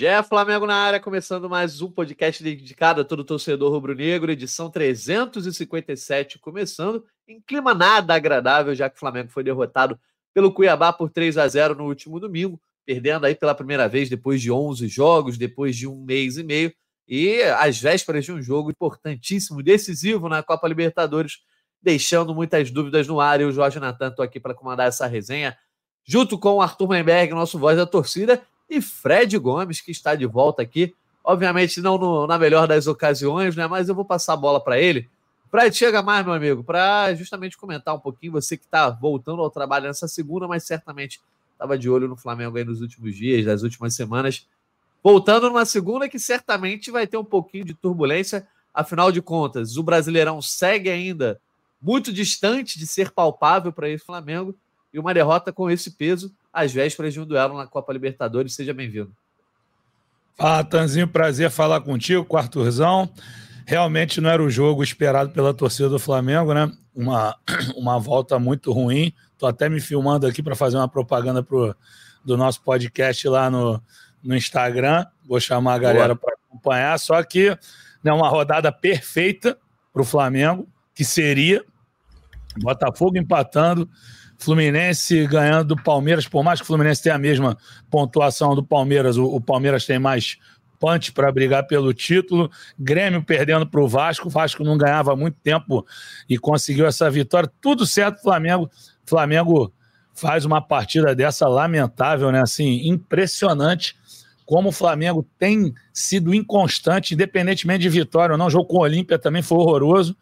Gé Flamengo na área, começando mais um podcast dedicado a todo torcedor rubro-negro, edição 357, começando em clima nada agradável, já que o Flamengo foi derrotado pelo Cuiabá por 3 a 0 no último domingo, perdendo aí pela primeira vez depois de 11 jogos, depois de um mês e meio, e às vésperas de um jogo importantíssimo, decisivo na Copa Libertadores, deixando muitas dúvidas no ar. E o Jorge Natan, estou aqui para comandar essa resenha, junto com o Arthur Menberg, nosso voz da torcida, e Fred Gomes, que está de volta aqui. Obviamente, não no, na melhor das ocasiões, né? Mas eu vou passar a bola para ele. Fred, chega mais, meu amigo, para justamente comentar um pouquinho. Você que está voltando ao trabalho nessa segunda, mas certamente estava de olho no Flamengo aí nos últimos dias, nas últimas semanas. Voltando numa segunda que certamente vai ter um pouquinho de turbulência. Afinal de contas, o Brasileirão segue ainda muito distante de ser palpável para esse Flamengo e uma derrota com esse peso às vésperas de um duelo na Copa Libertadores. Seja bem-vindo. Fala, Tanzinho, prazer falar contigo, com o Arthurzão. Realmente não era o jogo esperado pela torcida do Flamengo, né? Uma, uma volta muito ruim. Tô até me filmando aqui para fazer uma propaganda pro, do nosso podcast lá no, no Instagram. Vou chamar a galera para acompanhar. Só que né, uma rodada perfeita para o Flamengo, que seria Botafogo empatando, Fluminense ganhando do Palmeiras, por mais que o Fluminense tenha a mesma pontuação do Palmeiras, o, o Palmeiras tem mais punch para brigar pelo título. Grêmio perdendo para o Vasco, o Vasco não ganhava há muito tempo e conseguiu essa vitória. Tudo certo, Flamengo. Flamengo faz uma partida dessa lamentável, né? Assim, impressionante como o Flamengo tem sido inconstante, independentemente de vitória ou não. O jogo com o Olímpia também foi horroroso.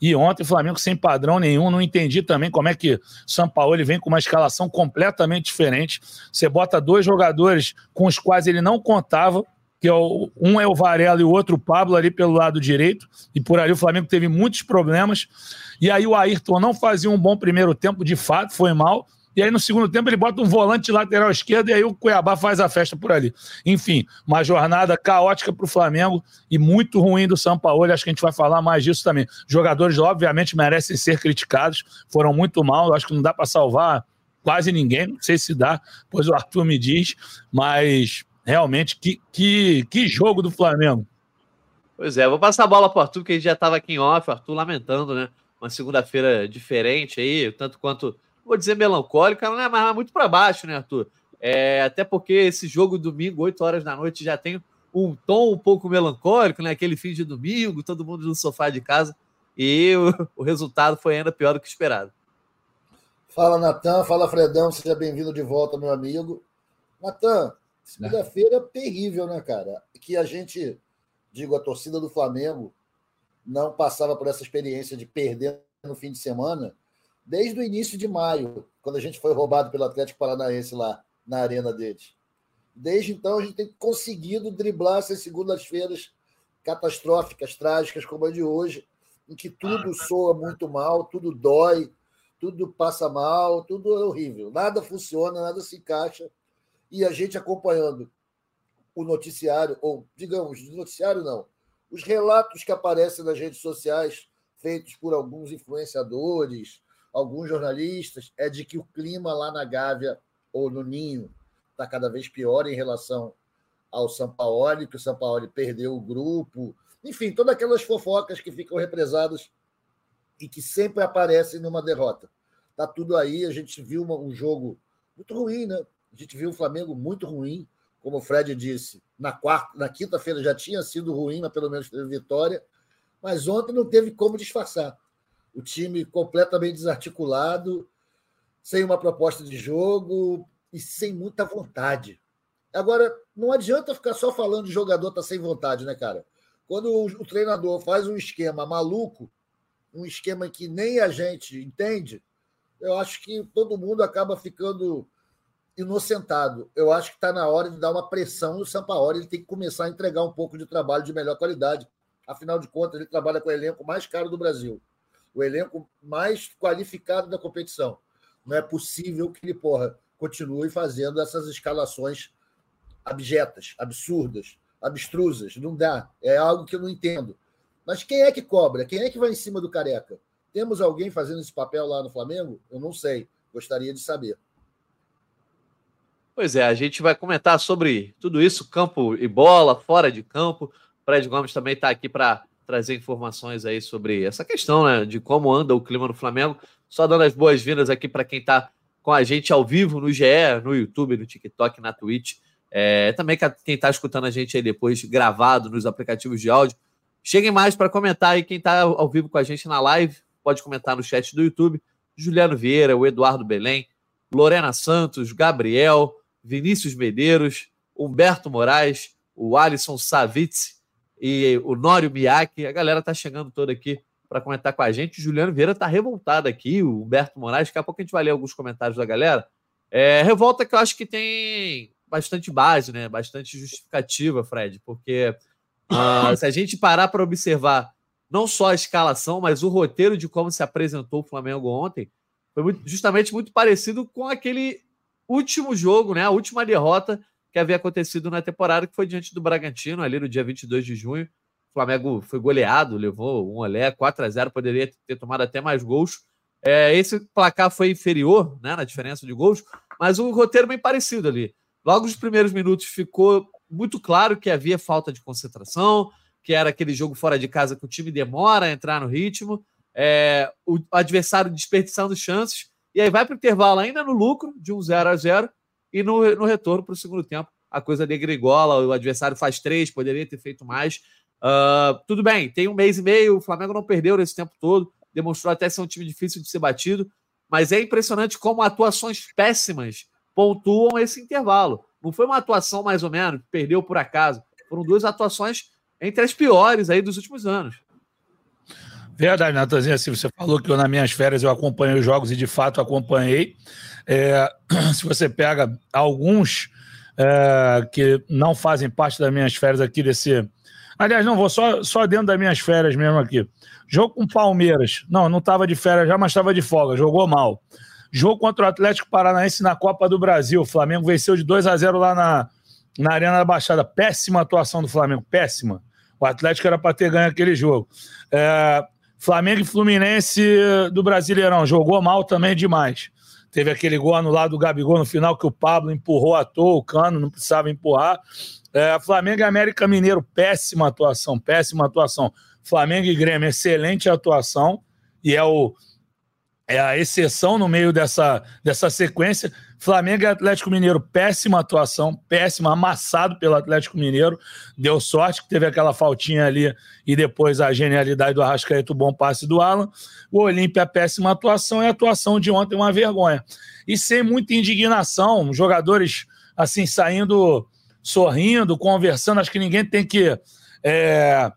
E ontem o Flamengo sem padrão nenhum, não entendi também como é que o São Paulo ele vem com uma escalação completamente diferente. Você bota dois jogadores com os quais ele não contava, que é o, um é o Varela e o outro o Pablo ali pelo lado direito, e por ali o Flamengo teve muitos problemas. E aí o Ayrton não fazia um bom primeiro tempo, de fato, foi mal. E aí, no segundo tempo, ele bota um volante lateral esquerdo e aí o Cuiabá faz a festa por ali. Enfim, uma jornada caótica para o Flamengo e muito ruim do São Paulo. Acho que a gente vai falar mais disso também. Jogadores, obviamente, merecem ser criticados, foram muito mal. Acho que não dá para salvar quase ninguém. Não sei se dá, pois o Arthur me diz, mas realmente, que, que, que jogo do Flamengo. Pois é, vou passar a bola para o Arthur, que já estava aqui em off, Arthur lamentando, né? Uma segunda-feira diferente aí, tanto quanto vou dizer melancólica, não é mais muito para baixo, né, Arthur? É, até porque esse jogo domingo, 8 horas da noite, já tem um tom um pouco melancólico, né? Aquele fim de domingo, todo mundo no sofá de casa, e o, o resultado foi ainda pior do que esperado. Fala, Natan, fala, Fredão, seja bem-vindo de volta, meu amigo. Natan, segunda-feira terrível, né, cara? Que a gente, digo, a torcida do Flamengo não passava por essa experiência de perder no fim de semana desde o início de maio, quando a gente foi roubado pelo Atlético Paranaense lá na arena deles. Desde então, a gente tem conseguido driblar essas segundas-feiras catastróficas, trágicas, como a de hoje, em que tudo soa muito mal, tudo dói, tudo passa mal, tudo é horrível. Nada funciona, nada se encaixa. E a gente acompanhando o noticiário, ou digamos, noticiário não, os relatos que aparecem nas redes sociais, feitos por alguns influenciadores, alguns jornalistas, é de que o clima lá na Gávea ou no Ninho está cada vez pior em relação ao São Paulo, que o São Paulo perdeu o grupo. Enfim, todas aquelas fofocas que ficam represadas e que sempre aparecem numa derrota. Tá tudo aí, a gente viu um jogo muito ruim, né? A gente viu o Flamengo muito ruim, como o Fred disse, na quarta, na quinta-feira já tinha sido ruim, mas pelo menos teve vitória. Mas ontem não teve como disfarçar o time completamente desarticulado, sem uma proposta de jogo e sem muita vontade. Agora, não adianta ficar só falando de jogador tá sem vontade, né, cara? Quando o treinador faz um esquema maluco, um esquema que nem a gente entende, eu acho que todo mundo acaba ficando inocentado. Eu acho que está na hora de dar uma pressão no Sampaoli. Ele tem que começar a entregar um pouco de trabalho de melhor qualidade. Afinal de contas, ele trabalha com o elenco mais caro do Brasil o elenco mais qualificado da competição. Não é possível que ele, porra, continue fazendo essas escalações abjetas, absurdas, abstrusas. Não dá. É algo que eu não entendo. Mas quem é que cobra? Quem é que vai em cima do careca? Temos alguém fazendo esse papel lá no Flamengo? Eu não sei. Gostaria de saber. Pois é, a gente vai comentar sobre tudo isso, campo e bola, fora de campo. Fred Gomes também está aqui para trazer informações aí sobre essa questão, né, de como anda o clima no Flamengo. Só dando as boas-vindas aqui para quem está com a gente ao vivo no GE, no YouTube, no TikTok, na Twitch. É, também quem está escutando a gente aí depois gravado nos aplicativos de áudio. Cheguem mais para comentar aí. Quem está ao vivo com a gente na live, pode comentar no chat do YouTube. Juliano Vieira, o Eduardo Belém, Lorena Santos, Gabriel, Vinícius Medeiros, Humberto Moraes, o Alisson Savitz e o Nório Miyake. A galera tá chegando toda aqui para comentar com a gente. O Juliano Vieira tá revoltado aqui, o Humberto Moraes. Daqui a pouco a gente vai ler alguns comentários da galera. É, revolta que eu acho que tem bastante base, né? Bastante justificativa, Fred, porque uh, se a gente parar para observar não só a escalação, mas o roteiro de como se apresentou o Flamengo ontem, foi muito, justamente muito parecido com aquele último jogo, né? A última derrota que havia acontecido na temporada, que foi diante do Bragantino, ali no dia 22 de junho. O Flamengo foi goleado, levou um olé, 4 a 0 poderia ter tomado até mais gols. É, esse placar foi inferior né, na diferença de gols, mas o roteiro bem parecido ali. Logo nos primeiros minutos ficou muito claro que havia falta de concentração, que era aquele jogo fora de casa que o time demora a entrar no ritmo, é, o adversário desperdiçando chances, e aí vai para o intervalo ainda no lucro de um 0 a 0 e no, no retorno para o segundo tempo a coisa degringola, o adversário faz três, poderia ter feito mais. Uh, tudo bem, tem um mês e meio, o Flamengo não perdeu nesse tempo todo, demonstrou até ser um time difícil de ser batido, mas é impressionante como atuações péssimas pontuam esse intervalo. Não foi uma atuação mais ou menos, perdeu por acaso. Foram duas atuações entre as piores aí dos últimos anos. Verdade, Natanzinho, assim, você falou que eu, nas minhas férias eu acompanhei os jogos e de fato acompanhei. É, se você pega alguns é, que não fazem parte das minhas férias aqui desse. Aliás, não, vou só, só dentro das minhas férias mesmo aqui. Jogo com Palmeiras. Não, não estava de férias já, mas estava de folga. Jogou mal. Jogo contra o Atlético Paranaense na Copa do Brasil. O Flamengo venceu de 2 a 0 lá na, na Arena da Baixada. Péssima atuação do Flamengo, péssima. O Atlético era para ter ganho aquele jogo. É, Flamengo e Fluminense do Brasileirão. Jogou mal também demais. Teve aquele gol anulado do Gabigol no final que o Pablo empurrou à toa, o Cano não precisava empurrar. É, Flamengo e América Mineiro, péssima atuação, péssima atuação. Flamengo e Grêmio, excelente atuação. E é o é a exceção no meio dessa, dessa sequência. Flamengo e Atlético Mineiro, péssima atuação, péssima, amassado pelo Atlético Mineiro. Deu sorte que teve aquela faltinha ali e depois a genialidade do Arrascaeta, o bom passe do Alan. O Olímpia, péssima atuação e a atuação de ontem, uma vergonha. E sem muita indignação, jogadores assim saindo, sorrindo, conversando. Acho que ninguém tem que. É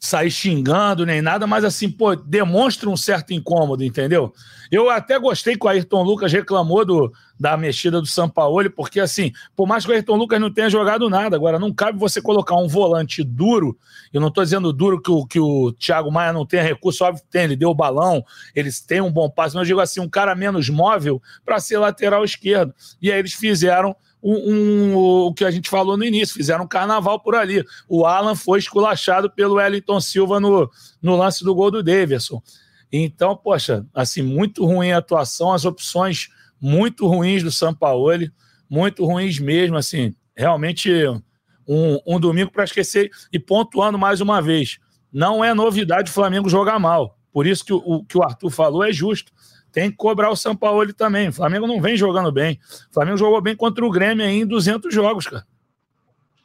sair xingando nem nada, mas assim, pô, demonstra um certo incômodo, entendeu? Eu até gostei que o Ayrton Lucas reclamou do, da mexida do Sampaoli, porque assim, por mais que o Ayrton Lucas não tenha jogado nada, agora não cabe você colocar um volante duro, eu não estou dizendo duro que o, que o Thiago Maia não tenha recurso, óbvio que tem, ele deu o balão, eles têm um bom passe, mas eu digo assim, um cara menos móvel para ser lateral esquerdo. E aí eles fizeram um, um, o que a gente falou no início, fizeram um carnaval por ali. O Alan foi esculachado pelo Wellington Silva no, no lance do gol do Davidson. Então, poxa, assim, muito ruim a atuação, as opções muito ruins do Sampaoli, muito ruins mesmo, assim, realmente um, um domingo para esquecer e pontuando mais uma vez. Não é novidade o Flamengo jogar mal. Por isso que o, o que o Arthur falou é justo tem que cobrar o São Paulo também. O Flamengo não vem jogando bem. O Flamengo jogou bem contra o Grêmio aí em 200 jogos, cara.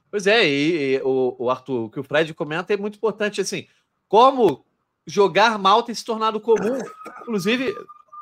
Pois é, e, e o, o, Arthur, o que o Fred comenta é muito importante, assim, como jogar mal tem se tornado comum. Inclusive,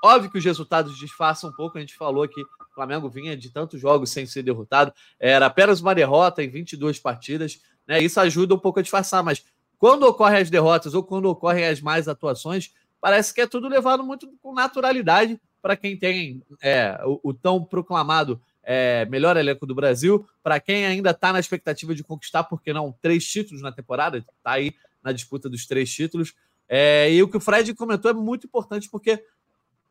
óbvio que os resultados disfarçam um pouco, a gente falou que o Flamengo vinha de tantos jogos sem ser derrotado, era apenas uma derrota em 22 partidas, né? Isso ajuda um pouco a disfarçar, mas quando ocorrem as derrotas ou quando ocorrem as mais atuações, parece que é tudo levado muito com naturalidade para quem tem é, o, o, tão proclamado é, melhor elenco do Brasil, para quem ainda está na expectativa de conquistar, porque não, três títulos na temporada, está aí na disputa dos três títulos. É, e o que o Fred comentou é muito importante, porque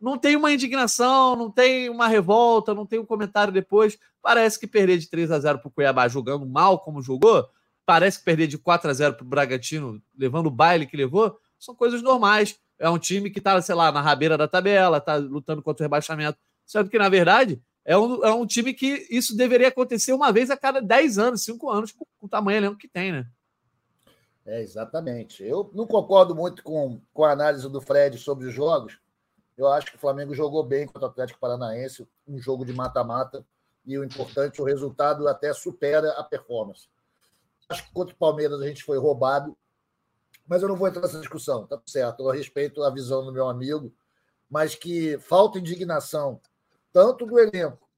não tem uma indignação, não tem uma revolta, não tem um comentário depois. Parece que perder de 3 a 0 para o Cuiabá jogando mal como jogou, parece que perder de 4 a 0 para o Bragantino, levando o baile que levou, são coisas normais é um time que está, sei lá, na rabeira da tabela, está lutando contra o rebaixamento. Sendo que, na verdade, é um, é um time que isso deveria acontecer uma vez a cada 10 anos, 5 anos, com, o tamanho elenco que tem, né? É, exatamente. Eu não concordo muito com, com a análise do Fred sobre os jogos. Eu acho que o Flamengo jogou bem contra o Atlético Paranaense, um jogo de mata-mata, e o importante, o resultado até supera a performance. Acho que contra o Palmeiras a gente foi roubado, mas eu não vou entrar nessa discussão, tá certo. Eu respeito a visão do meu amigo, mas que falta indignação, tanto do elenco,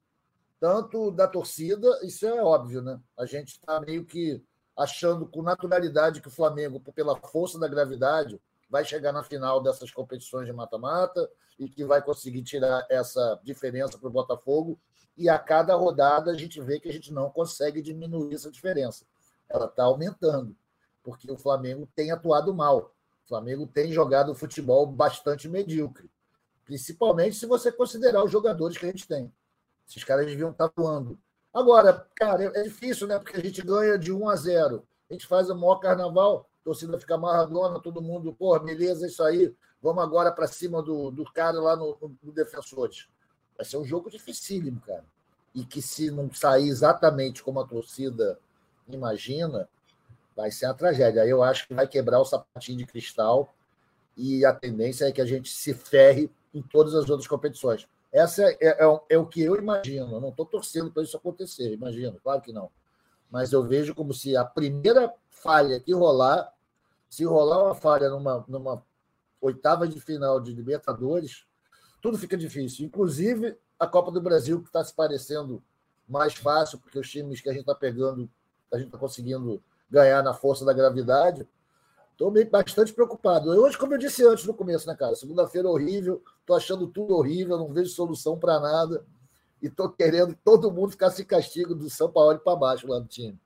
tanto da torcida, isso é óbvio, né? A gente está meio que achando com naturalidade que o Flamengo, pela força da gravidade, vai chegar na final dessas competições de mata-mata e que vai conseguir tirar essa diferença para o Botafogo. E a cada rodada a gente vê que a gente não consegue diminuir essa diferença. Ela está aumentando, porque o Flamengo tem atuado mal. O Flamengo tem jogado futebol bastante medíocre, principalmente se você considerar os jogadores que a gente tem. Esses caras deviam estar atuando Agora, cara, é difícil, né? Porque a gente ganha de 1 a 0. A gente faz o maior carnaval, a torcida fica amarradona, todo mundo, pô, beleza, isso aí. Vamos agora para cima do, do cara lá no, no, no Defensores. Vai ser um jogo dificílimo, cara. E que se não sair exatamente como a torcida imagina, vai ser uma tragédia. Eu acho que vai quebrar o sapatinho de cristal e a tendência é que a gente se ferre em todas as outras competições. Essa é, é, é, é o que eu imagino. Eu não estou torcendo para isso acontecer, imagino, claro que não. Mas eu vejo como se a primeira falha que rolar, se rolar uma falha numa, numa oitava de final de Libertadores, tudo fica difícil. Inclusive a Copa do Brasil, que está se parecendo mais fácil, porque os times que a gente está pegando, a gente está conseguindo ganhar na força da gravidade. Estou bastante preocupado. Hoje, como eu disse antes no começo, né, cara? Segunda-feira horrível, estou achando tudo horrível, não vejo solução para nada. E estou querendo todo mundo ficar se castigo do São Paulo para baixo lá no time.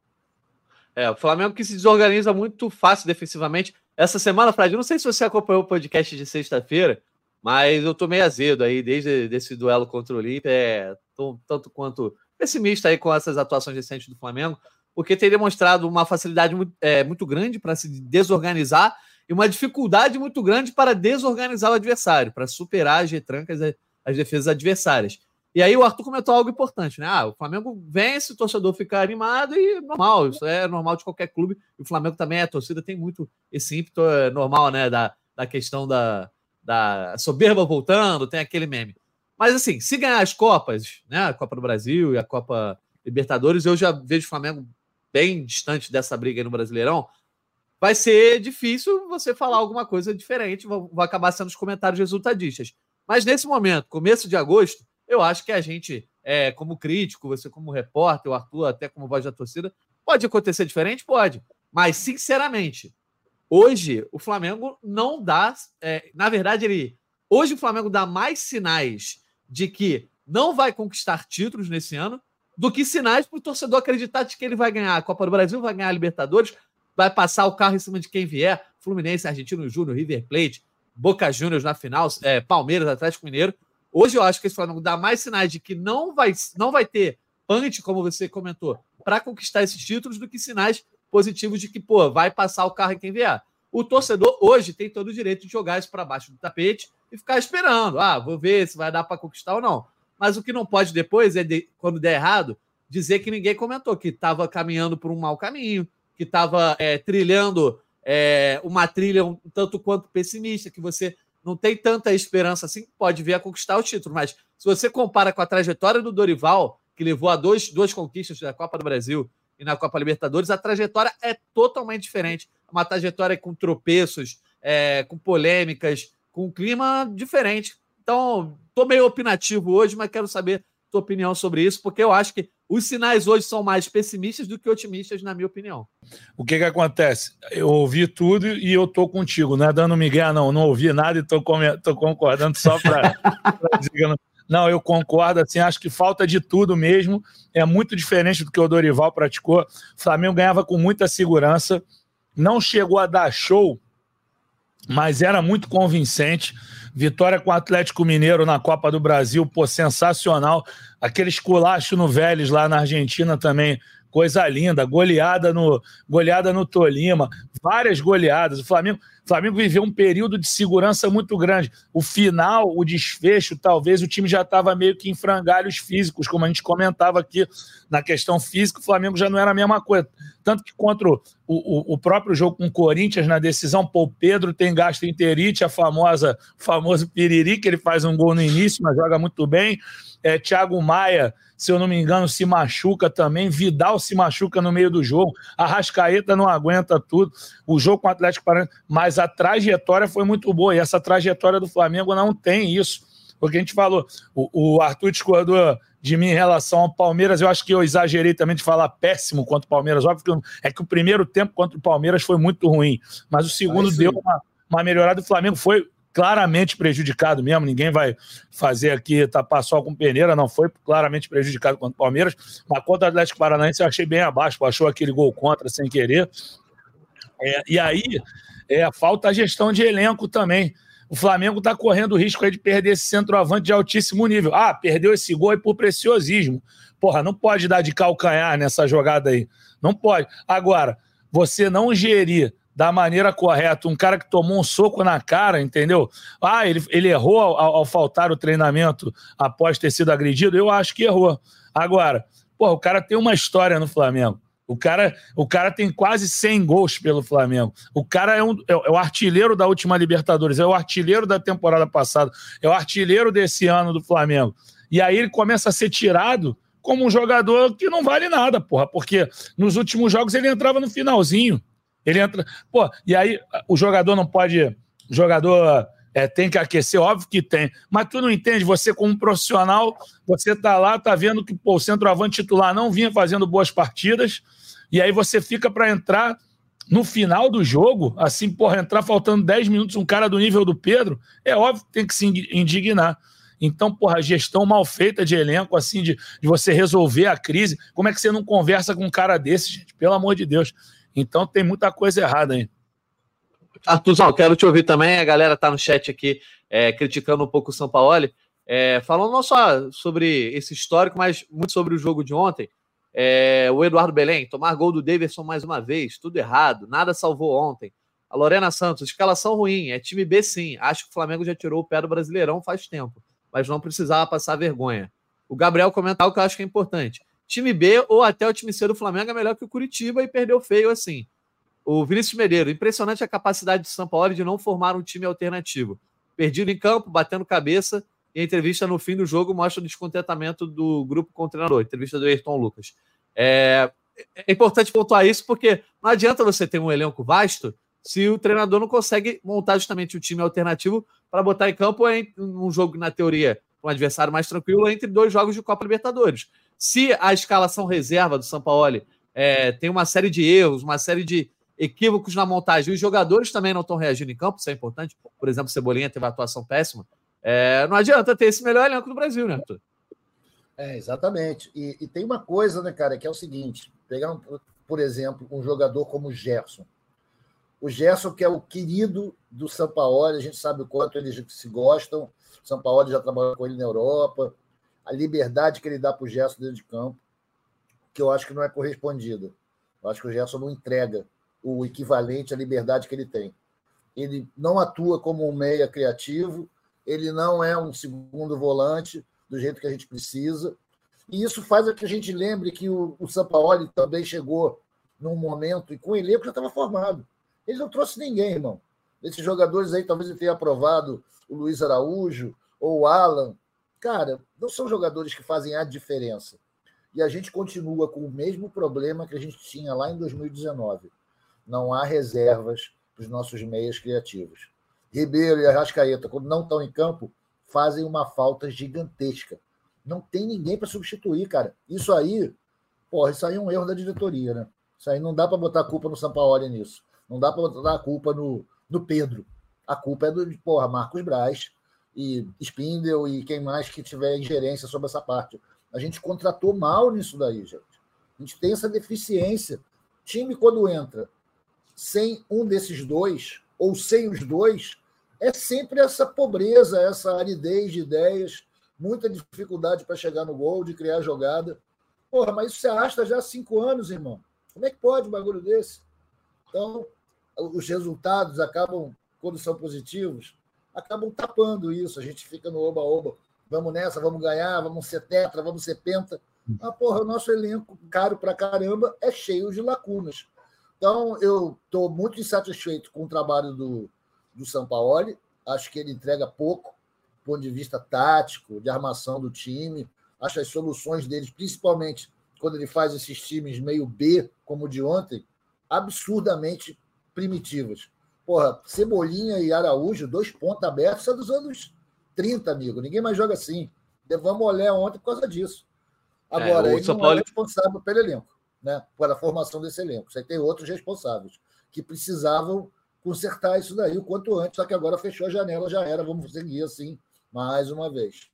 É, o Flamengo que se desorganiza muito fácil defensivamente. Essa semana, Fred, não sei se você acompanhou o podcast de sexta-feira, mas eu tô meio azedo aí, desde esse duelo contra o Olímpia, é, tô, tanto quanto pessimista aí com essas atuações recentes do Flamengo porque tem demonstrado uma facilidade muito, é, muito grande para se desorganizar e uma dificuldade muito grande para desorganizar o adversário, para superar as retrancas, as defesas adversárias. E aí o Arthur comentou algo importante, né? Ah, o Flamengo vence, o torcedor fica animado e normal, isso é normal de qualquer clube. E o Flamengo também, a torcida tem muito esse ímpeto é normal, né? Da, da questão da, da soberba voltando, tem aquele meme. Mas assim, se ganhar as Copas, né? A Copa do Brasil e a Copa Libertadores, eu já vejo o Flamengo bem distante dessa briga no Brasileirão, vai ser difícil você falar alguma coisa diferente, vai acabar sendo os comentários resultadistas. Mas nesse momento, começo de agosto, eu acho que a gente, é, como crítico, você como repórter, o Arthur até como voz da torcida, pode acontecer diferente? Pode. Mas, sinceramente, hoje o Flamengo não dá. É, na verdade, ele. Hoje o Flamengo dá mais sinais de que não vai conquistar títulos nesse ano do que sinais para o torcedor acreditar de que ele vai ganhar a Copa do Brasil, vai ganhar a Libertadores, vai passar o carro em cima de quem vier, Fluminense, Argentino Júnior, River Plate, Boca Juniors na final, é, Palmeiras, Atlético Mineiro. Hoje eu acho que esse Flamengo dá mais sinais de que não vai, não vai ter punch, como você comentou, para conquistar esses títulos do que sinais positivos de que, pô, vai passar o carro em quem vier. O torcedor hoje tem todo o direito de jogar isso para baixo do tapete e ficar esperando. Ah, vou ver se vai dar para conquistar ou não. Mas o que não pode depois é, de, quando der errado, dizer que ninguém comentou, que estava caminhando por um mau caminho, que estava é, trilhando é, uma trilha um tanto quanto pessimista, que você não tem tanta esperança assim, pode vir a conquistar o título. Mas se você compara com a trajetória do Dorival, que levou a dois, duas conquistas da Copa do Brasil e na Copa Libertadores, a trajetória é totalmente diferente. Uma trajetória com tropeços, é, com polêmicas, com um clima diferente. Então, estou meio opinativo hoje, mas quero saber tua opinião sobre isso, porque eu acho que os sinais hoje são mais pessimistas do que otimistas, na minha opinião. O que que acontece? Eu ouvi tudo e eu tô contigo, não é dando migué, não. Não ouvi nada e tô, tô concordando só para dizer. Não, eu concordo, assim, acho que falta de tudo mesmo. É muito diferente do que o Dorival praticou. O Flamengo ganhava com muita segurança, não chegou a dar show, mas era muito convincente. Vitória com o Atlético Mineiro na Copa do Brasil, pô, sensacional. Aquele esculacho no Vélez lá na Argentina também, coisa linda. Goleada no, goleada no Tolima, várias goleadas. O Flamengo, Flamengo viveu um período de segurança muito grande. O final, o desfecho, talvez o time já estava meio que em frangalhos físicos, como a gente comentava aqui na questão física, o Flamengo já não era a mesma coisa. Tanto que contra o, o, o próprio jogo com o Corinthians, na decisão, o Pedro tem gastroenterite, a famosa, famoso piriri, que ele faz um gol no início, mas joga muito bem. É, Thiago Maia se eu não me engano, se machuca também. Vidal se machuca no meio do jogo. A Rascaeta não aguenta tudo. O jogo com o Atlético Paranaense. Mas a trajetória foi muito boa. E essa trajetória do Flamengo não tem isso. Porque a gente falou, o, o Arthur discordou de mim em relação ao Palmeiras. Eu acho que eu exagerei também de falar péssimo contra o Palmeiras. Óbvio que é que o primeiro tempo contra o Palmeiras foi muito ruim. Mas o segundo deu uma, uma melhorada. O Flamengo foi claramente prejudicado mesmo. Ninguém vai fazer aqui tapar só com peneira, não foi claramente prejudicado contra o Palmeiras. Mas contra o Atlético Paranaense eu achei bem abaixo, achou aquele gol contra sem querer. É, e aí é, falta a gestão de elenco também. O Flamengo está correndo o risco de perder esse centroavante de altíssimo nível. Ah, perdeu esse gol aí por preciosismo. Porra, não pode dar de calcanhar nessa jogada aí. Não pode. Agora, você não gerir da maneira correta. Um cara que tomou um soco na cara, entendeu? Ah, ele, ele errou ao, ao faltar o treinamento após ter sido agredido? Eu acho que errou. Agora, pô, o cara tem uma história no Flamengo. O cara, o cara tem quase 100 gols pelo Flamengo. O cara é, um, é, é, o artilheiro da última Libertadores, é o artilheiro da temporada passada, é o artilheiro desse ano do Flamengo. E aí ele começa a ser tirado como um jogador que não vale nada, porra, porque nos últimos jogos ele entrava no finalzinho. Ele entra. Pô, e aí o jogador não pode. O jogador é, tem que aquecer, óbvio que tem. Mas tu não entende, você, como profissional, você tá lá, tá vendo que pô, o centroavante titular não vinha fazendo boas partidas, e aí você fica para entrar no final do jogo, assim, porra, entrar faltando 10 minutos, um cara do nível do Pedro, é óbvio que tem que se indignar. Então, porra, gestão mal feita de elenco, assim, de, de você resolver a crise. Como é que você não conversa com um cara desse, gente? Pelo amor de Deus. Então tem muita coisa errada aí. Artuzão, quero te ouvir também. A galera tá no chat aqui é, criticando um pouco o São Paulo. É, falando não só sobre esse histórico, mas muito sobre o jogo de ontem. É, o Eduardo Belém, tomar gol do Davidson mais uma vez, tudo errado, nada salvou ontem. A Lorena Santos, escalação ruim, é time B sim. Acho que o Flamengo já tirou o pé do Brasileirão faz tempo, mas não precisava passar vergonha. O Gabriel comentar o que eu acho que é importante time B ou até o time C do Flamengo é melhor que o Curitiba e perdeu feio assim. O Vinícius Medeiros, impressionante a capacidade do São Paulo de não formar um time alternativo. Perdido em campo, batendo cabeça, e a entrevista no fim do jogo mostra o descontentamento do grupo com o treinador, entrevista do Ayrton Lucas. É, é importante pontuar isso porque não adianta você ter um elenco vasto se o treinador não consegue montar justamente o time alternativo para botar em campo em um jogo, na teoria, um adversário mais tranquilo entre dois jogos de Copa Libertadores. Se a escalação reserva do São Paulo é, tem uma série de erros, uma série de equívocos na montagem, os jogadores também não estão reagindo em campo, isso é importante. Por exemplo, Cebolinha teve uma atuação péssima. É, não adianta ter esse melhor elenco do Brasil, né, Arthur? É, exatamente. E, e, tem uma coisa, né, cara, que é o seguinte: pegar, um, por exemplo, um jogador como o Gerson. O Gerson, que é o querido do São Paulo, a gente sabe o quanto eles se gostam. O São Paulo já trabalhou com ele na Europa a liberdade que ele dá para o Gerson dentro de campo, que eu acho que não é correspondida. Eu acho que o Gerson não entrega o equivalente à liberdade que ele tem. Ele não atua como um meia criativo, ele não é um segundo volante do jeito que a gente precisa. E isso faz com que a gente lembre que o, o Sampaoli também chegou num momento e com o elenco já estava formado. Ele não trouxe ninguém, irmão. Esses jogadores aí, talvez ele tenha aprovado o Luiz Araújo ou o Alan, Cara, não são jogadores que fazem a diferença. E a gente continua com o mesmo problema que a gente tinha lá em 2019. Não há reservas para os nossos meias criativos. Ribeiro e Arrascaeta, quando não estão em campo, fazem uma falta gigantesca. Não tem ninguém para substituir, cara. Isso aí, porra, isso aí é um erro da diretoria, né? Isso aí não dá para botar a culpa no Sampaoli nisso. Não dá para botar a culpa no, no Pedro. A culpa é do, porra, Marcos Braz, e Spindle e quem mais que tiver ingerência sobre essa parte. A gente contratou mal nisso daí, gente. A gente tem essa deficiência. Time, quando entra sem um desses dois, ou sem os dois, é sempre essa pobreza, essa aridez de ideias, muita dificuldade para chegar no gol, de criar jogada. Porra, mas isso você arrasta já há cinco anos, irmão. Como é que pode um bagulho desse? Então, os resultados acabam quando são positivos, acabam tapando isso. A gente fica no oba-oba. Vamos nessa, vamos ganhar, vamos ser tetra, vamos ser penta. Mas, porra, o nosso elenco, caro pra caramba, é cheio de lacunas. Então, eu estou muito insatisfeito com o trabalho do, do Sampaoli. Acho que ele entrega pouco, do ponto de vista tático, de armação do time. Acho as soluções deles, principalmente quando ele faz esses times meio B, como o de ontem, absurdamente primitivas. Porra, Cebolinha e Araújo, dois pontos abertos, são dos anos 30, amigo. Ninguém mais joga assim. Vamos olhar ontem por causa disso. Agora, é, ele não Paulo... é responsável pelo elenco, né? Pela formação desse elenco. Você tem outros responsáveis que precisavam consertar isso daí o quanto antes, só que agora fechou a janela, já era. Vamos seguir assim mais uma vez.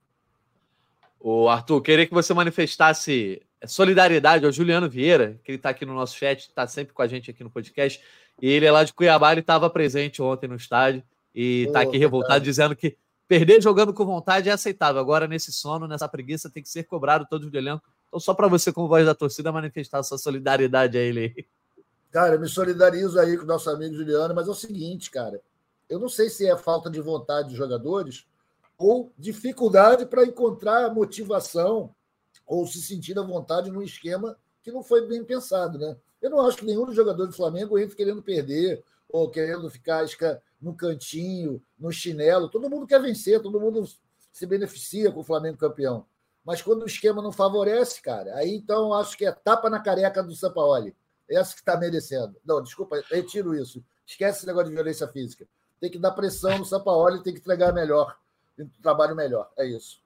O Arthur, queria que você manifestasse solidariedade ao Juliano Vieira, que ele está aqui no nosso chat, está sempre com a gente aqui no podcast. E ele é lá de Cuiabá, ele estava presente ontem no estádio e está aqui revoltado, dizendo que perder jogando com vontade é aceitável. Agora, nesse sono, nessa preguiça, tem que ser cobrado todos do elenco. Então, só para você, como voz da torcida, manifestar sua solidariedade a ele. Cara, eu me solidarizo aí com o nosso amigo Juliano, mas é o seguinte, cara. Eu não sei se é falta de vontade dos jogadores ou dificuldade para encontrar motivação ou se sentir à vontade num esquema que não foi bem pensado, né? Eu não acho que nenhum dos jogadores do Flamengo entre querendo perder ou querendo ficar no cantinho, no chinelo. Todo mundo quer vencer, todo mundo se beneficia com o Flamengo campeão. Mas quando o esquema não favorece, cara, aí então acho que é tapa na careca do Sampaoli. Essa que está merecendo. Não, desculpa, retiro isso. Esquece esse negócio de violência física. Tem que dar pressão no Sampaoli, tem que entregar melhor, trabalho melhor. É isso.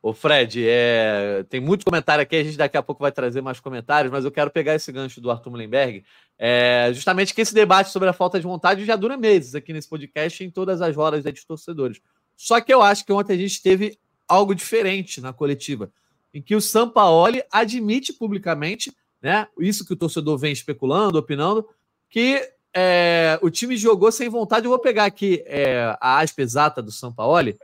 Ô Fred, é... tem muito comentário aqui, a gente daqui a pouco vai trazer mais comentários, mas eu quero pegar esse gancho do Arthur Mullenberg, é... justamente que esse debate sobre a falta de vontade já dura meses aqui nesse podcast em todas as horas de torcedores. Só que eu acho que ontem a gente teve algo diferente na coletiva, em que o Sampaoli admite publicamente, né, isso que o torcedor vem especulando, opinando, que é, o time jogou sem vontade. Eu vou pegar aqui é, a aspa exata do Sampaoli,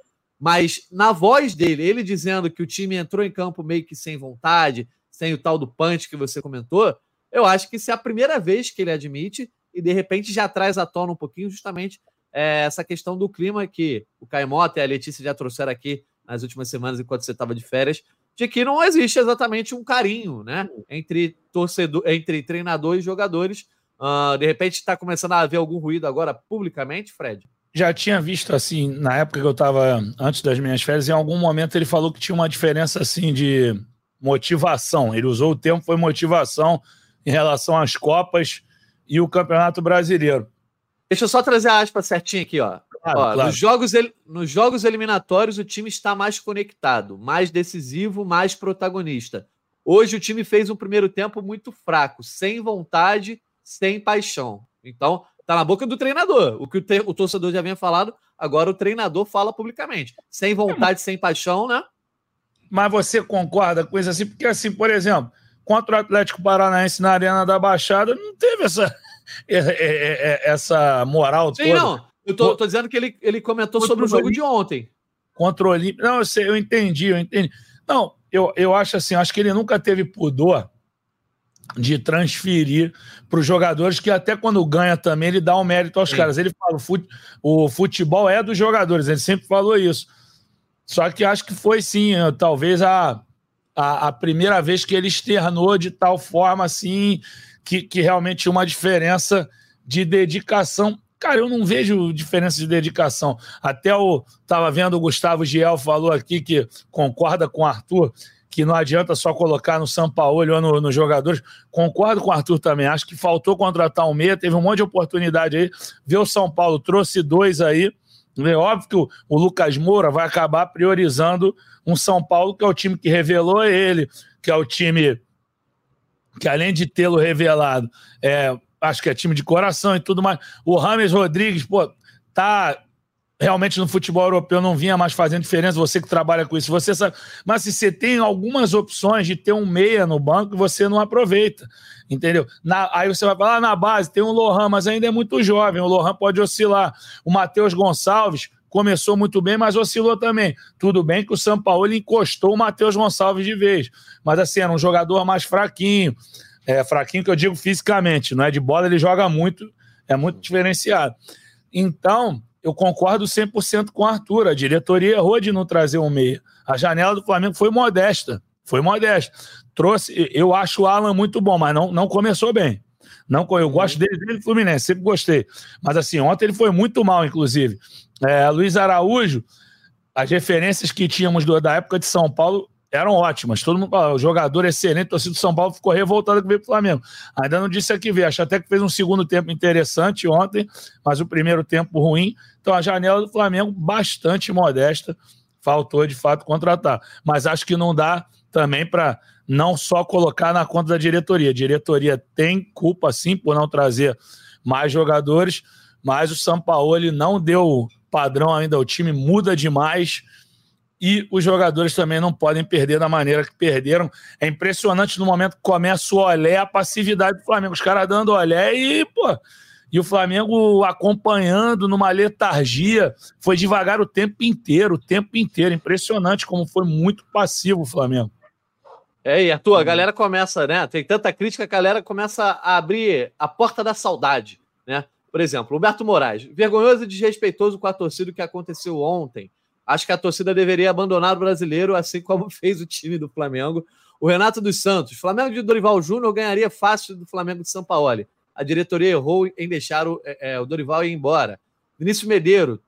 mas na voz dele, ele dizendo que o time entrou em campo meio que sem vontade, sem o tal do punch que você comentou, eu acho que isso é a primeira vez que ele admite e de repente já traz à tona um pouquinho justamente é, essa questão do clima que o Caimota e a Letícia já trouxeram aqui nas últimas semanas enquanto você estava de férias, de que não existe exatamente um carinho, né, entre torcedor, entre treinador e jogadores. Uh, de repente está começando a haver algum ruído agora publicamente, Fred? Já tinha visto assim, na época que eu estava antes das minhas férias, em algum momento ele falou que tinha uma diferença assim de motivação. Ele usou o termo foi motivação em relação às Copas e o Campeonato Brasileiro. Deixa eu só trazer a aspa certinha aqui, ó. Claro, ó claro. Nos, jogos, nos jogos eliminatórios, o time está mais conectado, mais decisivo, mais protagonista. Hoje o time fez um primeiro tempo muito fraco, sem vontade, sem paixão. Então, Tá na boca do treinador. O que o, te, o torcedor já vinha falado, agora o treinador fala publicamente. Sem vontade, sem paixão, né? Mas você concorda com isso assim? Porque, assim, por exemplo, contra o Atlético Paranaense na Arena da Baixada, não teve essa, essa moral Sim, toda. não. Eu tô, tô, dizendo que ele, ele comentou contra sobre o jogo de ontem. Contra o Olímpico. Não, eu, sei, eu entendi, eu entendi. Não, eu, eu acho assim, acho que ele nunca teve pudor de transferir para os jogadores, que até quando ganha também ele dá um mérito aos Sim. caras. Ele fala: o futebol é dos jogadores, ele sempre falou isso. Só que acho que foi sim, talvez a, a, a primeira vez que ele externou de tal forma assim, que, que realmente tinha uma diferença de dedicação. Cara, eu não vejo diferença de dedicação. Até o. Tava vendo o Gustavo Giel falou aqui que concorda com o Arthur que não adianta só colocar no São Paulo ou nos no jogadores. Concordo com o Arthur também. Acho que faltou contratar um meia, teve um monte de oportunidade aí. Ver o São Paulo, trouxe dois aí. É óbvio que o, o, Lucas Moura vai acabar priorizando um São Paulo, que é o time que revelou ele, que é o time que, além de tê-lo revelado, é, acho que é time de coração e tudo mais. O Rames Rodrigues, pô, tá realmente no futebol europeu não vinha mais fazendo diferença, você que trabalha com isso, você sabe. Mas se você tem algumas opções de ter um meia no banco, você não aproveita, entendeu? Na, aí você vai falar, ah, na base tem um Lohan, mas ainda é muito jovem, o Lohan pode oscilar. O Matheus Gonçalves começou muito bem, mas oscilou também. Tudo bem que o São Paulo encostou o Matheus Gonçalves de vez, mas assim, era um jogador mais fraquinho, é, fraquinho que eu digo fisicamente, não é de bola, ele joga muito, é muito diferenciado. Então, eu concordo 100% com o Arthur. A diretoria errou de não trazer um meia. A janela do Flamengo foi modesta. Foi modesta. Trouxe, eu acho o Alan muito bom, mas não, não começou bem. Não, eu gosto dele, dele Fluminense, sempre gostei. Mas assim, ontem ele foi muito mal, inclusive. É, Luiz Araújo, as referências que tínhamos do, da época de São Paulo eram ótimas. Todo mundo falou, jogador excelente, torcida do São Paulo ficou revoltado que veio Flamengo. Ainda não disse aqui ver, acho até que fez um segundo tempo interessante ontem, mas o primeiro tempo ruim. Então a janela do Flamengo bastante modesta, faltou de fato contratar. Mas acho que não dá também para não só colocar na conta da diretoria. A diretoria tem culpa sim por não trazer mais jogadores, mas o São Paulo não deu padrão ainda, o time muda demais e os jogadores também não podem perder da maneira que perderam. É impressionante no momento que começa o olé, a passividade do Flamengo. Os caras dando olé e, pô, e o Flamengo acompanhando numa letargia. Foi devagar o tempo inteiro, o tempo inteiro. Impressionante como foi muito passivo o Flamengo. É, e a tua, a uhum. galera começa, né? Tem tanta crítica, a galera começa a abrir a porta da saudade, né? Por exemplo, Humberto Moraes, vergonhoso e desrespeitoso com a torcida que aconteceu ontem. Acho que a torcida deveria abandonar o brasileiro, assim como fez o time do Flamengo. O Renato dos Santos, Flamengo de Dorival Júnior ganharia fácil do Flamengo de São Paulo. A diretoria errou em deixar o, é, é, o Dorival ir embora. Vinícius Medeiro,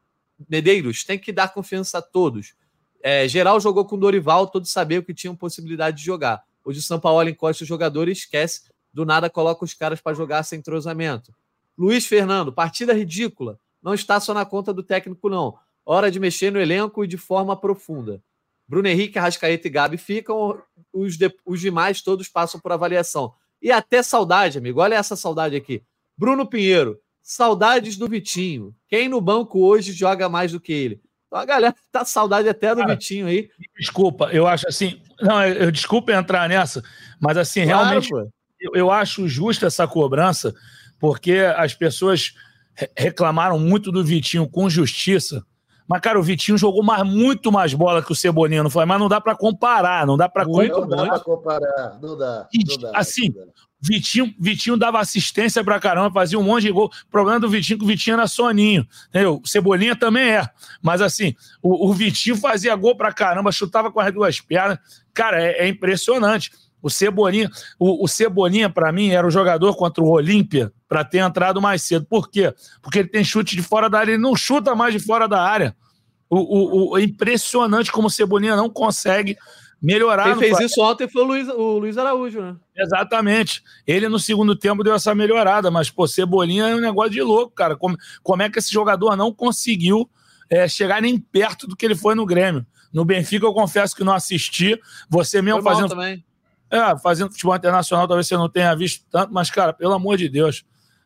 Medeiros tem que dar confiança a todos. É, geral jogou com Dorival, todos sabiam que tinham possibilidade de jogar. Hoje o São Paulo encosta o jogador e esquece, do nada coloca os caras para jogar sem entrosamento. Luiz Fernando, partida ridícula. Não está só na conta do técnico, não. Hora de mexer no elenco e de forma profunda. Bruno Henrique, Arrascaeta e Gabi ficam, os, de, os demais todos passam por avaliação. E até saudade, amigo. Olha essa saudade aqui. Bruno Pinheiro, saudades do Vitinho. Quem no banco hoje joga mais do que ele? Então a galera tá saudade até do Cara, Vitinho aí. Desculpa, eu acho assim. Não, eu, desculpa entrar nessa, mas assim, claro, realmente eu, eu, acho justa essa cobrança, porque as pessoas reclamaram muito do Vitinho com justiça. Mas, cara, o Vitinho jogou mais, muito mais bola que o Cebolinha, não foi? Mas não dá para comparar, não dá para comparar. Não dá para comparar, não dá. Não dá assim, não dá. Vitinho, Vitinho dava assistência pra caramba, fazia um monte de gol. O problema do Vitinho é que o Vitinho era soninho. Entendeu? O Cebolinha também é. Mas assim, o, o Vitinho fazia gol pra caramba, chutava com as duas pernas. Cara, é, é impressionante. O Cebolinha, o, o Cebolinha, para mim, era o jogador contra o Olímpia para ter entrado mais cedo. Por quê? Porque ele tem chute de fora da área, ele não chuta mais de fora da área. O, o, o é impressionante como o Cebolinha não consegue melhorar. Quem fez isso ontem foi o Luiz, o Luiz Araújo, né? Exatamente. Ele no segundo tempo deu essa melhorada, mas, pô, Cebolinha é um negócio de louco, cara. Como, como é que esse jogador não conseguiu é, chegar nem perto do que ele foi no Grêmio? No Benfica, eu confesso que não assisti. Você mesmo foi fazendo. É, fazendo futebol internacional, talvez você não tenha visto tanto, mas, cara, pelo amor de Deus.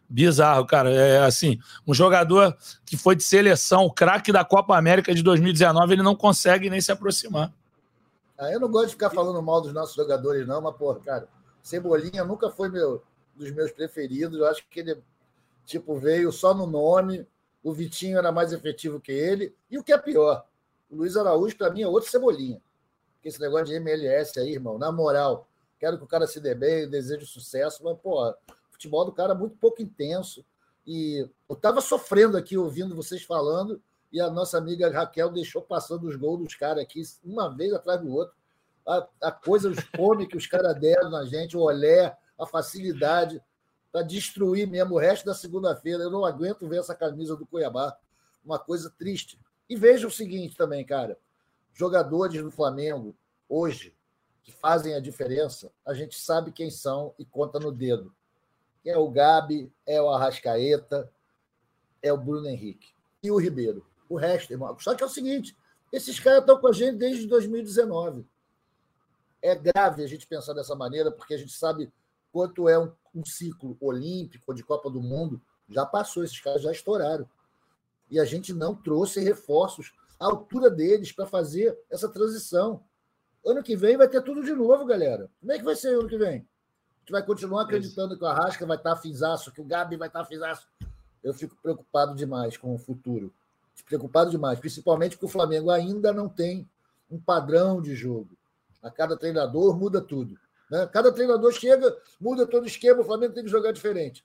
Bizarro, cara. É assim, um jogador que foi de seleção, o craque da Copa América de 2019, ele não consegue nem se aproximar. Ah, eu não gosto de ficar falando mal dos nossos jogadores, não, mas, pô, cara, Cebolinha nunca foi meu, dos meus preferidos. Eu acho que ele, tipo, veio só no nome. O Vitinho era mais efetivo que ele. E o que é pior, o Luiz Araújo, para mim, é outro Cebolinha. Esse negócio de MLS aí, irmão, na moral, quero que o cara se dê bem, desejo sucesso, mas, pô, o futebol do cara é muito pouco intenso. E eu tava sofrendo aqui ouvindo vocês falando e a nossa amiga Raquel deixou passando os gols dos caras aqui, uma vez atrás do outro. A, a coisa, os fome que os caras deram na gente, o olé, a facilidade para destruir mesmo o resto da segunda-feira. Eu não aguento ver essa camisa do Cuiabá. Uma coisa triste. E veja o seguinte também, cara. Jogadores do Flamengo, hoje, que fazem a diferença, a gente sabe quem são e conta no dedo. É o Gabi, é o Arrascaeta, é o Bruno Henrique e o Ribeiro o resto, irmão. Só que é o seguinte: esses caras estão com a gente desde 2019. É grave a gente pensar dessa maneira, porque a gente sabe quanto é um, um ciclo olímpico de Copa do Mundo. Já passou, esses caras já estouraram. E a gente não trouxe reforços à altura deles para fazer essa transição. Ano que vem vai ter tudo de novo, galera. Como é que vai ser ano que vem? A gente vai continuar acreditando que o Arrasca vai estar fisaço, que o Gabi vai estar fisaço. Eu fico preocupado demais com o futuro preocupado demais, principalmente porque o Flamengo ainda não tem um padrão de jogo. A cada treinador muda tudo. Né? Cada treinador chega, muda todo o esquema, o Flamengo tem que jogar diferente.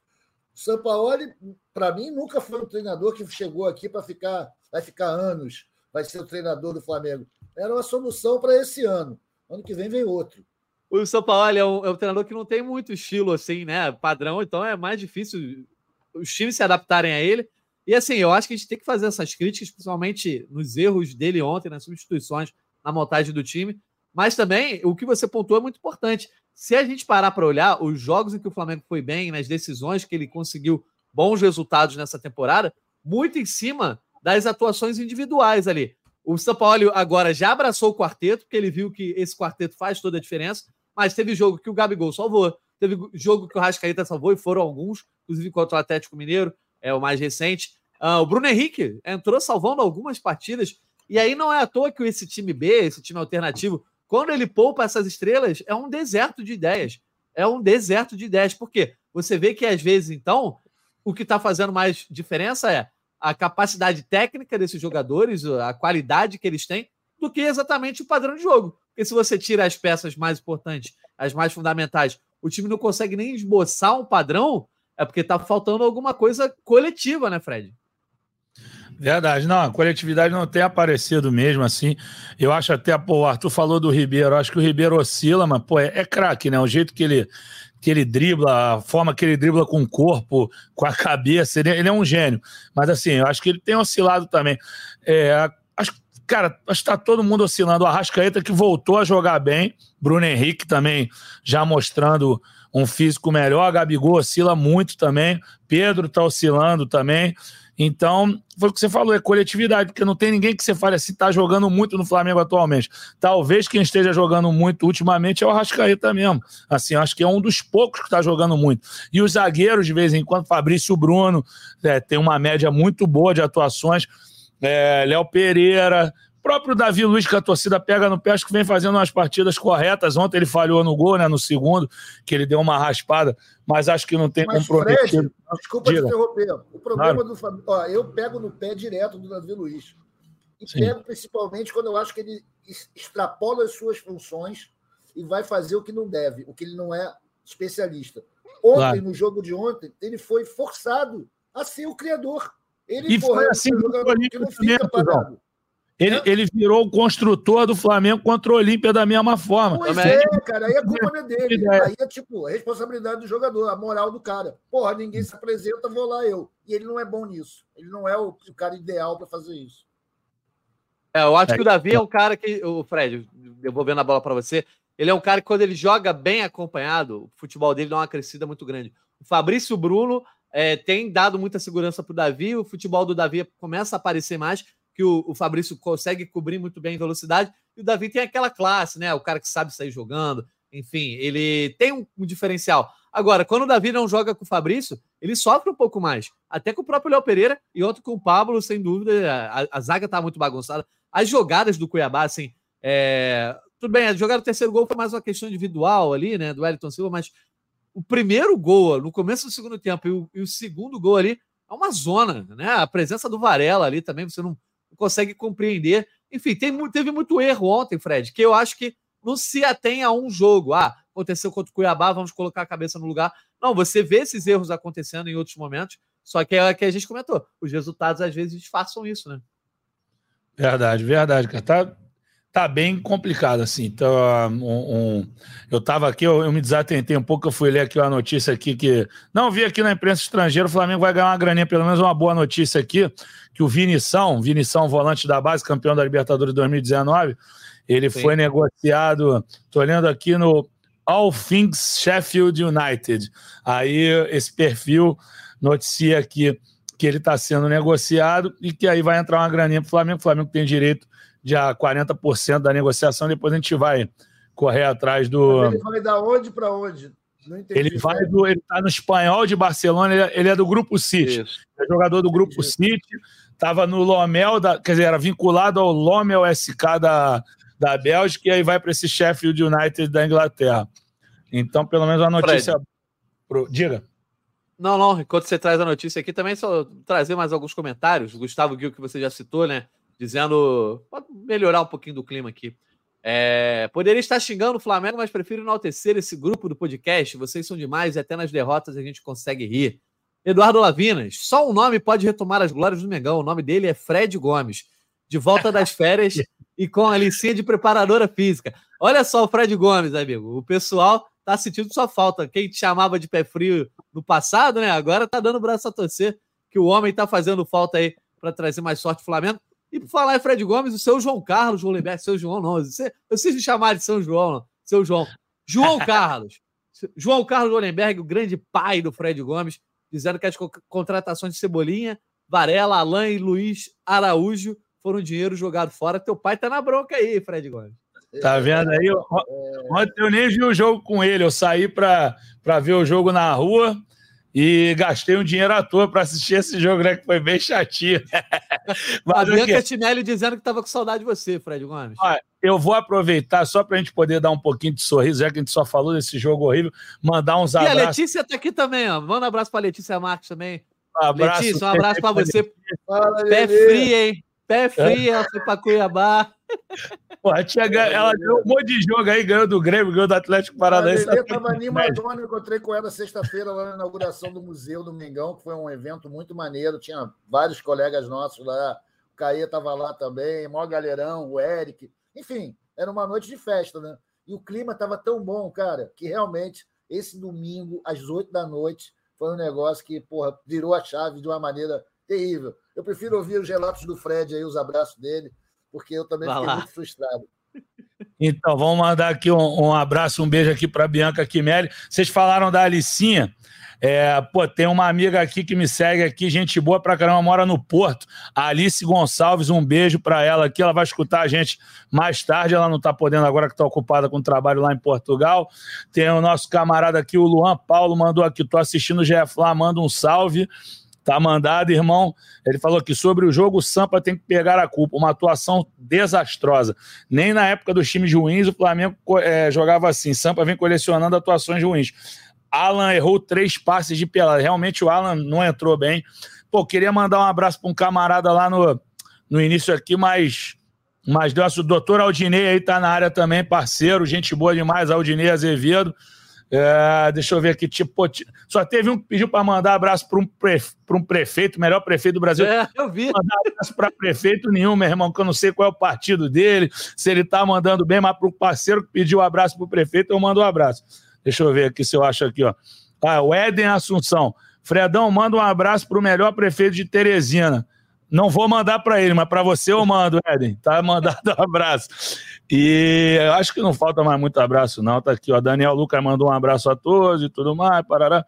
O Sampaoli, para mim, nunca foi um treinador que chegou aqui para ficar, vai ficar anos, vai ser o treinador do Flamengo. Era uma solução para esse ano. Ano que vem vem outro. O São Paulo é um, é um, treinador que não tem muito estilo assim, né? Padrão, então é mais difícil os times se adaptarem a ele. E assim, eu acho que a gente tem que fazer essas críticas, principalmente nos erros dele ontem, nas substituições, na montagem do time. Mas também o que você pontuou é muito importante. Se a gente parar para olhar os jogos em que o Flamengo foi bem, nas decisões que ele conseguiu bons resultados nessa temporada, muito em cima das atuações individuais ali. O São Paulo agora já abraçou o quarteto, porque ele viu que esse quarteto faz toda a diferença, mas teve jogo que o Gabigol salvou, teve jogo que o Rascaíta salvou, e foram alguns, inclusive contra o Atlético Mineiro, é o mais recente. Uh, o Bruno Henrique entrou salvando algumas partidas, e aí não é à toa que esse time B, esse time alternativo, quando ele poupa essas estrelas, é um deserto de ideias. É um deserto de ideias. Por quê? Você vê que às vezes, então, o que está fazendo mais diferença é a capacidade técnica desses jogadores, a qualidade que eles têm, do que exatamente o padrão de jogo. Porque se você tira as peças mais importantes, as mais fundamentais, o time não consegue nem esboçar um padrão, é porque está faltando alguma coisa coletiva, né, Fred? Verdade, não, a coletividade não tem aparecido mesmo assim. Eu acho até, pô, o Arthur falou do Ribeiro, acho que o Ribeiro oscila, mas, pô, é, é craque, né? O jeito que ele, que ele dribla, a forma que ele dribla com o corpo, com a cabeça, ele, ele é um gênio. Mas, assim, eu acho que ele tem oscilado também. É, acho, cara, acho que tá todo mundo oscilando. O Arrascaeta que voltou a jogar bem, Bruno Henrique também já mostrando um físico melhor, Gabigol oscila muito também, Pedro tá oscilando também. Então, foi o que você falou, é coletividade, porque não tem ninguém que você fale assim, tá jogando muito no Flamengo atualmente. Talvez quem esteja jogando muito ultimamente é o Arrascaeta mesmo. Assim, acho que é um dos poucos que está jogando muito. E os zagueiros, de vez em quando, Fabrício Bruno, é, tem uma média muito boa de atuações. É, Léo Pereira, próprio Davi Luiz, que a torcida pega no pé, acho que vem fazendo umas partidas corretas. Ontem ele falhou no gol, né? No segundo, que ele deu uma raspada, mas acho que não tem mas comprometido. Fred, desculpa Diga. te interromper. O problema claro. do Flamengo. Ó, eu pego no pé direto do Davi Luiz. E Sim. pego principalmente quando eu acho que ele extrapola as suas funções e vai fazer o que não deve, o que ele não é especialista. Ontem, claro. no jogo de ontem, ele foi forçado a ser o criador. Ele e foi assim que não fica parado. Ele, ele virou o construtor do Flamengo contra o Olímpia da mesma forma. Pois Também. é, cara. Aí a culpa não é dele. Aí é tipo, a responsabilidade do jogador, a moral do cara. Porra, ninguém se apresenta, vou lá eu. E ele não é bom nisso. Ele não é o, o cara ideal para fazer isso. É, eu acho é. que o Davi é um cara que. O Fred, eu vou vendo a bola para você. Ele é um cara que, quando ele joga bem acompanhado, o futebol dele dá uma crescida muito grande. O Fabrício Bruno é, tem dado muita segurança para o Davi, o futebol do Davi começa a aparecer mais que o, o Fabrício consegue cobrir muito bem em velocidade, e o Davi tem aquela classe, né? O cara que sabe sair jogando, enfim, ele tem um, um, diferencial. Agora, quando o Davi não joga com o Fabrício, ele sofre um pouco mais. Até com o próprio Léo Pereira e outro com o Pablo, sem dúvida, a, a zaga tá muito bagunçada. As jogadas do Cuiabá, assim, é... tudo bem, a jogada do terceiro gol foi mais uma questão individual ali, né, do Wellington Silva, mas o primeiro gol, no começo do segundo tempo, e o, e o segundo gol ali, é uma zona, né? A presença do Varela ali também, você não, consegue compreender. Enfim, tem, teve muito erro ontem, Fred, que eu acho que não se atém a um jogo. Ah, aconteceu contra o Cuiabá, vamos colocar a cabeça no lugar. Não, você vê esses erros acontecendo em outros momentos, só que é o que a gente comentou. Os resultados às vezes disfarçam isso, né? Verdade, verdade, cara. Tá, tá bem complicado, assim. Então, um, um, eu estava aqui, eu, eu, me desatentei um pouco, eu fui ler aqui uma notícia aqui que... Não, vi aqui na imprensa estrangeira, o Flamengo vai ganhar uma graninha, pelo menos uma boa notícia aqui, que o Vinição, Vinição, volante da base, campeão da Libertadores 2019, ele Sim. foi negociado, tô olhando aqui no All Things Sheffield United. Aí esse perfil noticia aqui que ele está sendo negociado e que aí vai entrar uma graninha para o Flamengo. O Flamengo tem direito de a 40% da negociação, depois a gente vai correr atrás do. Mas ele vai da onde para onde? ele vai do, ele está no espanhol de Barcelona, ele é, ele é do grupo City. Isso. É jogador do grupo Isso. City, estava no Lomel, da, quer dizer, era vinculado ao Lomel SK da, da Bélgica e aí vai para esse Sheffield United da Inglaterra. Então, pelo menos a notícia. Pro... Diga. Não, não, enquanto você traz a notícia aqui, também só trazer mais alguns comentários. Gustavo Gil, que você já citou, né? Dizendo. Pode melhorar um pouquinho do clima aqui. É, poderia estar xingando o Flamengo, mas prefiro enaltecer esse grupo do podcast. Vocês são demais e até nas derrotas a gente consegue rir. Eduardo Lavinas, só um nome pode retomar as glórias do Mengão. O nome dele é Fred Gomes. De volta das férias e com a licença de preparadora física. Olha só o Fred Gomes, amigo. O pessoal tá sentindo sua falta. Quem te chamava de pé frio no passado, né? Agora tá dando braço a torcer que o homem tá fazendo falta aí para trazer mais sorte ao Flamengo. E por falar em Fred Gomes, o seu João Carlos Rolenberg, seu João não, você, eu sei se chamar de São João, não, seu João. João Carlos. João Carlos Rolenberg, o grande pai do Fred Gomes, dizendo que as contratações de Cebolinha, Varela, Alain e Luiz Araújo foram dinheiro jogado fora. Teu pai tá na bronca aí, Fred Gomes. Tá vendo aí? Ontem eu nem vi o jogo com ele. Eu saí para ver o jogo na rua e gastei um dinheiro à toa para assistir esse jogo, né? Que foi bem chatinho. Mas, a Bianca Tinelli dizendo que estava com saudade de você, Fred Gomes. Olha, eu vou aproveitar só para a gente poder dar um pouquinho de sorriso, já que a gente só falou desse jogo horrível, mandar uns abraços. E a Letícia está aqui também, ó. Manda um abraço para Letícia Marques também. Um abraço, Letícia, um abraço para você. Pé frio, hein? Pé frio, ela foi para Cuiabá. Pô, tinha, ela deu um monte de jogo aí, ganhou do Grêmio, ganhou do Atlético Paranaense. Eu estava animadona, eu encontrei com ela sexta-feira lá na inauguração do Museu do Mengão, que foi um evento muito maneiro, tinha vários colegas nossos lá, o Caê estava lá também, maior galerão, o Eric, enfim, era uma noite de festa, né? E o clima estava tão bom, cara, que realmente esse domingo, às oito da noite, foi um negócio que, porra, virou a chave de uma maneira terrível. Eu prefiro ouvir os relatos do Fred aí, os abraços dele, porque eu também Vai fiquei lá. muito frustrado. Então, vamos mandar aqui um, um abraço, um beijo aqui para Bianca Quimelli. Vocês falaram da Alicinha. É, pô, tem uma amiga aqui que me segue aqui, gente boa pra caramba, mora no Porto. A Alice Gonçalves, um beijo para ela aqui. Ela vai escutar a gente mais tarde. Ela não tá podendo agora que tá ocupada com o trabalho lá em Portugal. Tem o nosso camarada aqui, o Luan Paulo, mandou aqui. Tô assistindo o GF lá, manda um salve. Tá mandado, irmão. Ele falou que sobre o jogo, o Sampa tem que pegar a culpa. Uma atuação desastrosa. Nem na época dos times ruins o Flamengo é, jogava assim. Sampa vem colecionando atuações ruins. Alan errou três passes de pelada. Realmente o Alan não entrou bem. Pô, queria mandar um abraço para um camarada lá no, no início aqui, mas. Mas nosso doutor Aldinei aí tá na área também, parceiro, gente boa demais, Aldinei Azevedo. É, deixa eu ver aqui, tipo, só teve um que pediu para mandar abraço para um, prefe, um prefeito, melhor prefeito do Brasil. É, eu vi. Mandar abraço para prefeito nenhum, meu irmão, que eu não sei qual é o partido dele, se ele tá mandando bem, mas para o parceiro que pediu um abraço para o prefeito, eu mando um abraço. Deixa eu ver aqui se eu acho aqui, ó. Ah, o Éden Assunção. Fredão, manda um abraço para o melhor prefeito de Teresina. Não vou mandar para ele, mas para você eu mando, Éden. Tá mandado um abraço. E acho que não falta mais muito abraço, não. Tá aqui, ó. Daniel Lucas mandou um abraço a todos e tudo mais. Parará.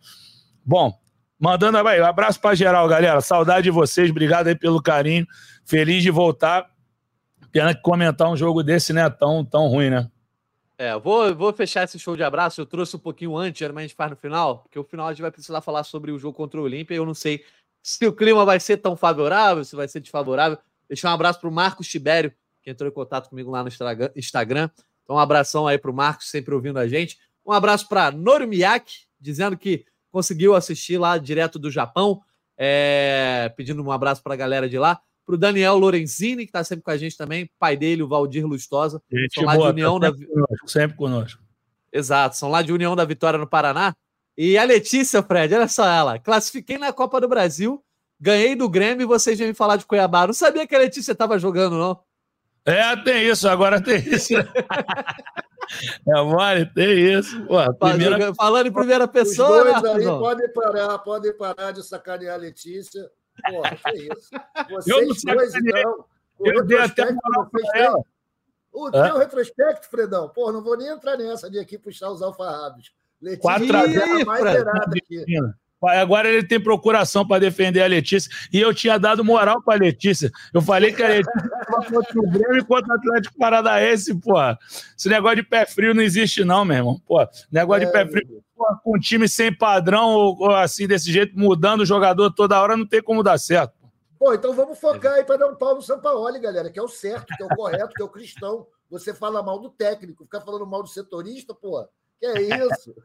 Bom, mandando aí, abraço para geral, galera. Saudade de vocês, obrigado aí pelo carinho. Feliz de voltar. Pena que comentar um jogo desse, né? Tão, tão ruim, né? É, vou, vou fechar esse show de abraço. Eu trouxe um pouquinho antes, geralmente a gente faz no final, porque o final a gente vai precisar falar sobre o jogo contra o Olímpia. Eu não sei se o clima vai ser tão favorável, se vai ser desfavorável. Deixar um abraço para o Marcos Tibério, que entrou em contato comigo lá no Instagram. Então, um abração aí para o Marcos, sempre ouvindo a gente. Um abraço para Normiak, dizendo que conseguiu assistir lá direto do Japão, é, pedindo um abraço para a galera de lá. Para o Daniel Lorenzini, que está sempre com a gente também, pai dele, o Valdir Lustosa. Gente são lá boa, de União tá sempre, da... conosco, sempre conosco. Exato, são lá de União da Vitória no Paraná. E a Letícia, Fred, olha só ela. Classifiquei na Copa do Brasil, ganhei do Grêmio e vocês vêm me falar de Cuiabá. Não sabia que a Letícia estava jogando, não. É, tem isso, agora tem isso. é mole, tem isso. Pô, primeira... Falando em primeira pessoa. Os dois né, aí podem parar, podem parar de sacanear a Letícia. Pô, que isso. Vocês eu não dois, então. Eu dei até moral pra ela. O teu retrospecto, Fredão, pô, não vou nem entrar nessa de aqui puxar os alfarrábios. Letícia 4 a mais zerada aqui. Agora ele tem procuração para defender a Letícia. E eu tinha dado moral para a Letícia. Eu falei que a Letícia estava contra o Grêmio e contra o Atlético Paranaense, porra. Esse negócio de pé frio não existe, não, meu irmão. Pô, negócio é, de pé frio. Porra, com um time sem padrão, ou, ou, assim, desse jeito, mudando o jogador toda hora, não tem como dar certo. Pô, então vamos focar aí para dar um pau no Sampaoli, galera, que é o certo, que é o correto, que é o cristão. Você fala mal do técnico, ficar falando mal do setorista, pô. Que é isso?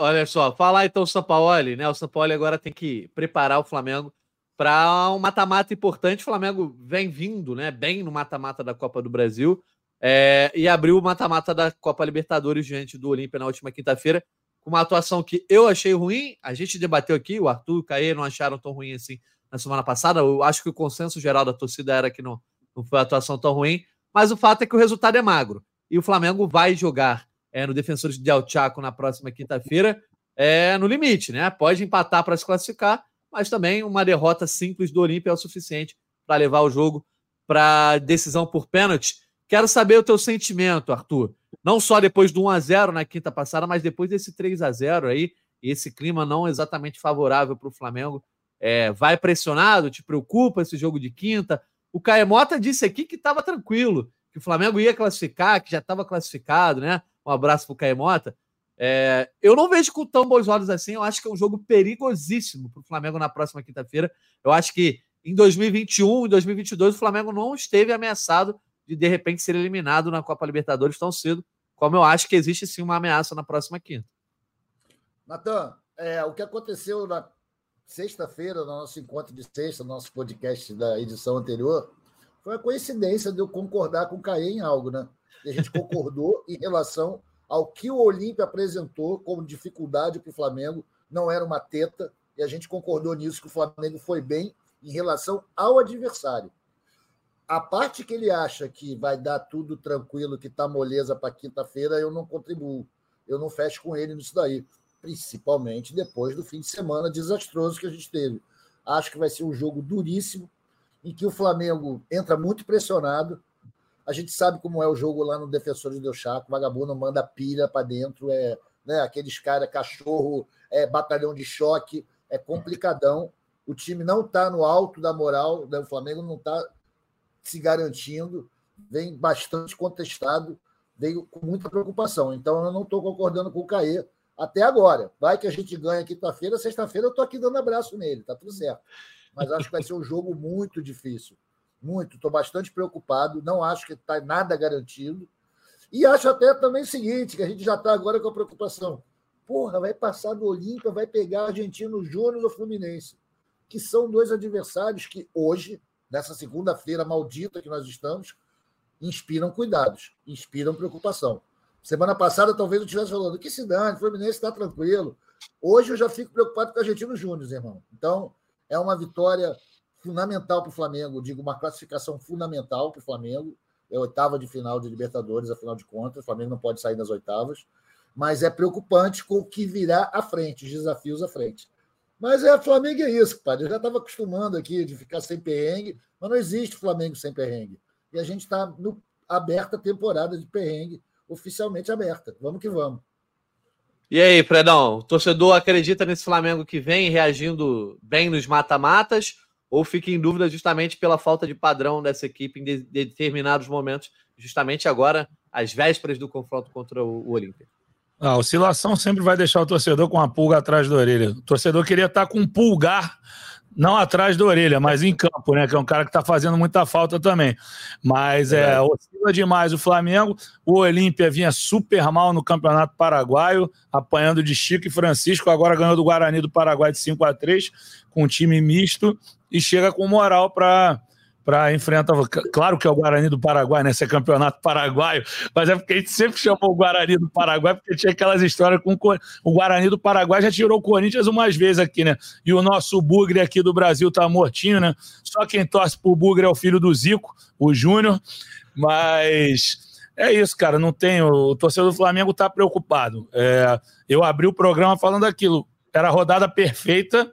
Olha só, falar então o Sampaoli, né? O Sampaoli agora tem que preparar o Flamengo para um mata-mata importante. O Flamengo vem vindo, né? Bem no mata-mata da Copa do Brasil é, e abriu o mata-mata da Copa Libertadores diante do Olímpia na última quinta-feira, com uma atuação que eu achei ruim. A gente debateu aqui, o Arthur e o Caê não acharam tão ruim assim na semana passada. Eu acho que o consenso geral da torcida era que não, não foi uma atuação tão ruim. Mas o fato é que o resultado é magro. E o Flamengo vai jogar é, no Defensores de El Chaco na próxima quinta-feira é, no limite, né? Pode empatar para se classificar, mas também uma derrota simples do Olímpia é o suficiente para levar o jogo para decisão por pênalti. Quero saber o teu sentimento, Arthur. Não só depois do 1 a 0 na quinta passada, mas depois desse 3 a 0 aí, esse clima não exatamente favorável para o Flamengo. É, vai pressionado? Te preocupa esse jogo de quinta? O Caemota disse aqui que estava tranquilo, que o Flamengo ia classificar, que já estava classificado, né? Um abraço para o Caemota. É, eu não vejo com tão bons olhos assim. Eu acho que é um jogo perigosíssimo para o Flamengo na próxima quinta-feira. Eu acho que em 2021 e 2022 o Flamengo não esteve ameaçado de de repente ser eliminado na Copa Libertadores tão cedo, como eu acho que existe sim uma ameaça na próxima quinta. Natan, é, o que aconteceu na sexta-feira, no nosso encontro de sexta, no nosso podcast da edição anterior, foi a coincidência de eu concordar com o Caê em algo, né? E a gente concordou em relação ao que o Olímpia apresentou como dificuldade para o Flamengo, não era uma teta, e a gente concordou nisso, que o Flamengo foi bem em relação ao adversário. A parte que ele acha que vai dar tudo tranquilo, que está moleza para quinta-feira, eu não contribuo. Eu não fecho com ele nisso daí. Principalmente depois do fim de semana desastroso que a gente teve. Acho que vai ser um jogo duríssimo, em que o Flamengo entra muito pressionado. A gente sabe como é o jogo lá no Defensores do Chaco. Vagabundo manda pilha para dentro, é né, aqueles caras, cachorro, é batalhão de choque, é complicadão. O time não está no alto da moral, né? o Flamengo não está se garantindo, vem bastante contestado, veio com muita preocupação. Então, eu não estou concordando com o Caê até agora. Vai que a gente ganha quinta-feira, sexta-feira eu estou aqui dando abraço nele, tá tudo certo. Mas acho que vai ser um jogo muito difícil. Muito. Estou bastante preocupado, não acho que está nada garantido. E acho até também o seguinte, que a gente já está agora com a preocupação. Porra, vai passar do Olímpia, vai pegar Argentino Júnior ou Fluminense que são dois adversários que hoje, nessa segunda-feira maldita que nós estamos, inspiram cuidados, inspiram preocupação. Semana passada, talvez eu estivesse falando que o Fluminense está tranquilo. Hoje eu já fico preocupado com o Argentino Júnior, irmão. Então, é uma vitória fundamental para o Flamengo, digo, uma classificação fundamental para o Flamengo. É oitava de final de Libertadores, afinal de contas, o Flamengo não pode sair das oitavas. Mas é preocupante com o que virá à frente, os desafios à frente. Mas é Flamengo é isso, padre. Eu já estava acostumando aqui de ficar sem perrengue, mas não existe Flamengo sem perrengue. E a gente está aberta a temporada de perrengue, oficialmente aberta. Vamos que vamos. E aí, Fredão, o torcedor acredita nesse Flamengo que vem reagindo bem nos mata-matas ou fica em dúvida justamente pela falta de padrão dessa equipe em de determinados momentos, justamente agora, às vésperas do confronto contra o Olímpia? A oscilação sempre vai deixar o torcedor com uma pulga atrás da orelha. O torcedor queria estar com um pulgar, não atrás da orelha, mas em campo, né? Que é um cara que está fazendo muita falta também. Mas é, é oscila demais o Flamengo. O Olímpia vinha super mal no Campeonato Paraguaio, apanhando de Chico e Francisco. Agora ganhou do Guarani do Paraguai de 5 a 3 com um time misto e chega com moral para para enfrentar. Claro que é o Guarani do Paraguai, né? Esse é campeonato paraguaio, mas é porque a gente sempre chamou o Guarani do Paraguai, porque tinha aquelas histórias com o Guarani do Paraguai já tirou o Corinthians umas vezes aqui, né? E o nosso Bugre aqui do Brasil tá mortinho, né? Só quem torce pro Bugre é o filho do Zico, o Júnior, mas. É isso, cara. Não tem. O torcedor do Flamengo tá preocupado. É, eu abri o programa falando aquilo. Era a rodada perfeita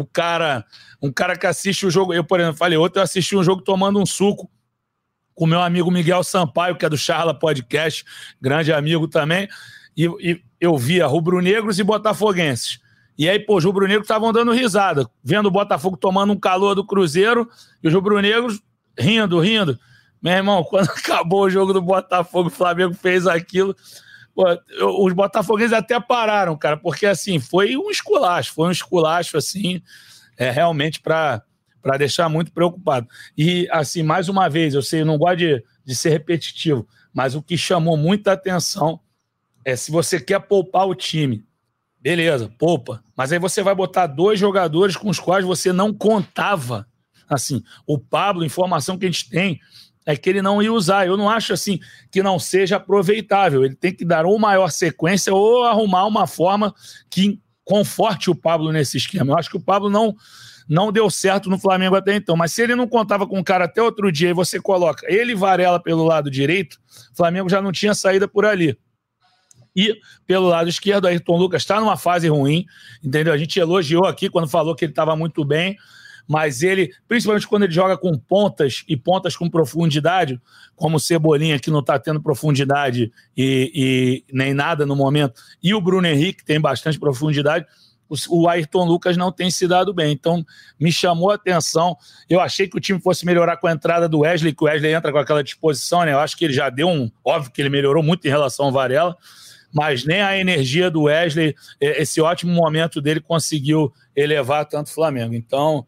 o cara, um cara que assiste o jogo, eu, por exemplo, falei, outro eu assisti um jogo tomando um suco com meu amigo Miguel Sampaio, que é do Charla Podcast, grande amigo também, e, e eu via rubro-negros e botafoguenses. E aí, pô, os rubro-negros estavam dando risada, vendo o Botafogo tomando um calor do Cruzeiro e os rubro-negros rindo, rindo. Meu irmão, quando acabou o jogo do Botafogo, o Flamengo fez aquilo. Os botafoguenses até pararam, cara, porque assim, foi um esculacho, foi um esculacho, assim, é, realmente para para deixar muito preocupado. E, assim, mais uma vez, eu sei, eu não gosto de, de ser repetitivo, mas o que chamou muita atenção é se você quer poupar o time, beleza, poupa. Mas aí você vai botar dois jogadores com os quais você não contava. Assim, o Pablo, informação que a gente tem, é que ele não ia usar. Eu não acho assim que não seja aproveitável. Ele tem que dar ou maior sequência ou arrumar uma forma que conforte o Pablo nesse esquema. Eu acho que o Pablo não não deu certo no Flamengo até então. Mas se ele não contava com o cara até outro dia e você coloca ele e Varela pelo lado direito, o Flamengo já não tinha saída por ali. E pelo lado esquerdo, Ayrton Lucas está numa fase ruim, entendeu? A gente elogiou aqui quando falou que ele estava muito bem, mas ele, principalmente quando ele joga com pontas e pontas com profundidade, como o Cebolinha, que não está tendo profundidade e, e, nem nada no momento, e o Bruno Henrique, que tem bastante profundidade, o Ayrton Lucas não tem se dado bem. Então, me chamou a atenção. Eu achei que o time fosse melhorar com a entrada do Wesley, que o Wesley entra com aquela disposição, né? Eu acho que ele já deu um. Óbvio que ele melhorou muito em relação ao Varela, mas nem a energia do Wesley, esse ótimo momento dele, conseguiu elevar tanto o Flamengo. Então,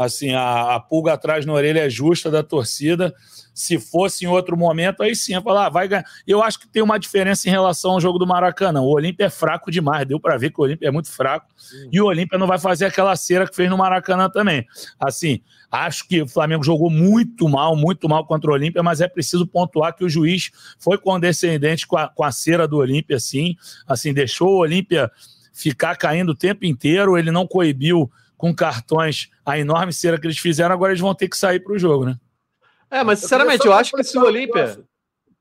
assim, a, a, pulga atrás na orelha é justa da torcida. Se fosse em outro momento, aí sim, ia falar, ah, vai ganhar. Eu acho que tem uma diferença em relação ao jogo do Maracanã. O Olímpia é fraco demais, deu para ver que o Olímpia é muito fraco. Sim. E o Olímpia não vai fazer aquela cera que fez no Maracanã também. Assim, acho que o Flamengo jogou muito mal, muito mal contra o Olímpia, mas é preciso pontuar que o juiz foi condescendente com a, com a cera do Olímpia, sim. Assim, deixou o Olímpia ficar caindo o tempo inteiro, ele não coibiu com cartões a enorme cera que eles fizeram, agora eles vão ter que sair para o jogo, né? É, mas sinceramente, eu, eu acho que se o Olímpia.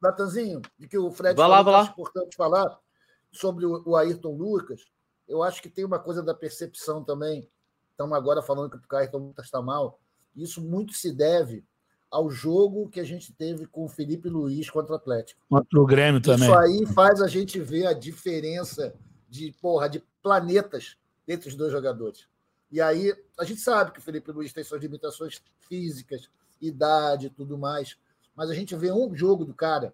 Natanzinho, de que o Fred vai lá, vai lá. importante falar sobre o Ayrton Lucas, eu acho que tem uma coisa da percepção também. Estamos agora falando que o Ayrton Lucas está mal. Isso muito se deve ao jogo que a gente teve com o Felipe Luiz contra o Atlético. Contra o Grêmio também. Isso aí faz a gente ver a diferença de, porra, de planetas entre os dois jogadores. E aí, a gente sabe que o Felipe Luiz tem suas limitações físicas, idade e tudo mais, mas a gente vê um jogo do cara.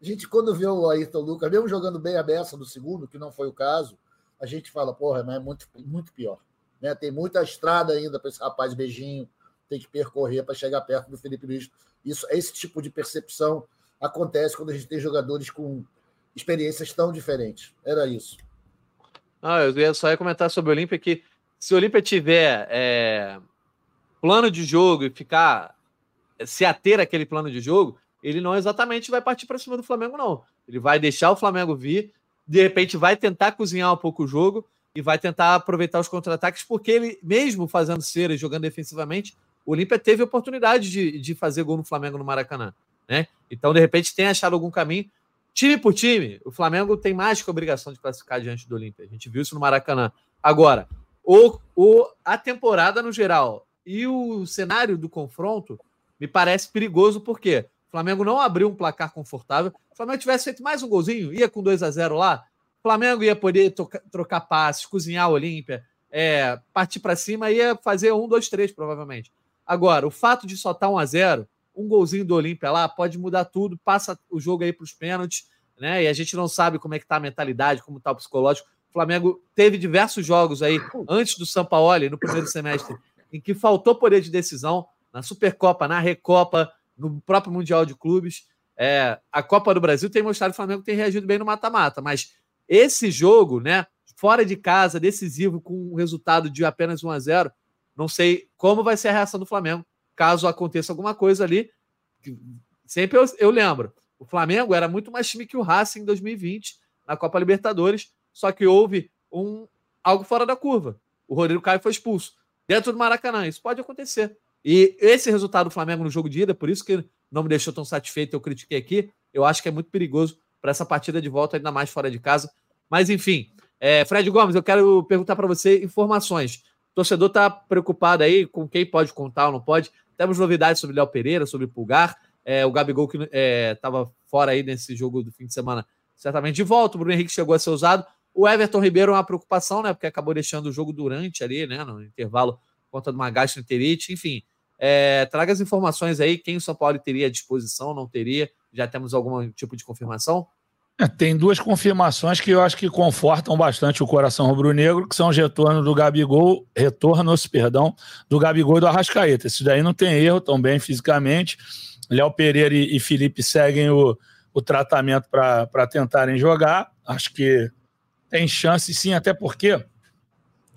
A gente, quando vê o Ayrton Lucas, mesmo jogando bem a beça do segundo, que não foi o caso, a gente fala, porra, mas é muito, muito pior. Né? Tem muita estrada ainda para esse rapaz beijinho, tem que percorrer para chegar perto do Felipe Luiz. Isso, esse tipo de percepção acontece quando a gente tem jogadores com experiências tão diferentes. Era isso. Ah, eu ia só comentar sobre o Olímpia que se o Olímpia tiver é, plano de jogo e ficar se ater àquele plano de jogo, ele não exatamente vai partir para cima do Flamengo, não. Ele vai deixar o Flamengo vir, de repente vai tentar cozinhar um pouco o jogo e vai tentar aproveitar os contra-ataques, porque ele, mesmo fazendo cera e jogando defensivamente, o Olímpia teve oportunidade de, de fazer gol no Flamengo no Maracanã. Né? Então, de repente, tem achado algum caminho. Time por time, o Flamengo tem mais que obrigação de classificar diante do Olímpia. A gente viu isso no Maracanã. Agora, o, o, a temporada no geral e o cenário do confronto me parece perigoso, porque o Flamengo não abriu um placar confortável. Se o Flamengo tivesse feito mais um golzinho, ia com 2 a 0 lá, o Flamengo ia poder trocar, trocar passes, cozinhar a Olímpia, é, partir para cima, ia fazer um, dois, três, provavelmente. Agora, o fato de só estar 1 a 0 um golzinho do Olímpia lá pode mudar tudo, passa o jogo aí para os pênaltis, né? E a gente não sabe como é que tá a mentalidade, como tá o psicológico. Flamengo teve diversos jogos aí antes do São Paulo, no primeiro semestre, em que faltou poder de decisão na Supercopa, na Recopa, no próprio Mundial de Clubes. É, a Copa do Brasil tem mostrado que o Flamengo tem reagido bem no mata-mata, mas esse jogo, né, fora de casa, decisivo, com um resultado de apenas 1 a 0 não sei como vai ser a reação do Flamengo caso aconteça alguma coisa ali. Sempre eu, eu lembro, o Flamengo era muito mais time que o Racing em 2020 na Copa Libertadores só que houve um algo fora da curva. O Rodrigo Caio foi expulso dentro do Maracanã. Isso pode acontecer. E esse resultado do Flamengo no jogo de ida, por isso que não me deixou tão satisfeito, eu critiquei aqui, eu acho que é muito perigoso para essa partida de volta, ainda mais fora de casa. Mas enfim, é, Fred Gomes, eu quero perguntar para você informações. O torcedor está preocupado aí com quem pode contar ou não pode. Temos novidades sobre Léo Pereira, sobre Pulgar. É, o Gabigol que estava é, fora aí nesse jogo do fim de semana, certamente de volta. O Bruno Henrique chegou a ser usado. O Everton Ribeiro é uma preocupação, né? Porque acabou deixando o jogo durante ali, né? No intervalo, conta de uma gastroenterite, enfim. É, traga as informações aí, quem o São Paulo teria à disposição, não teria. Já temos algum tipo de confirmação? É, tem duas confirmações que eu acho que confortam bastante o coração rubro-negro, que são os retornos do Gabigol, retornos, perdão, do Gabigol e do Arrascaeta. Isso daí não tem erro, tão bem fisicamente. Léo Pereira e, e Felipe seguem o, o tratamento para tentarem jogar. Acho que tem chance sim, até porque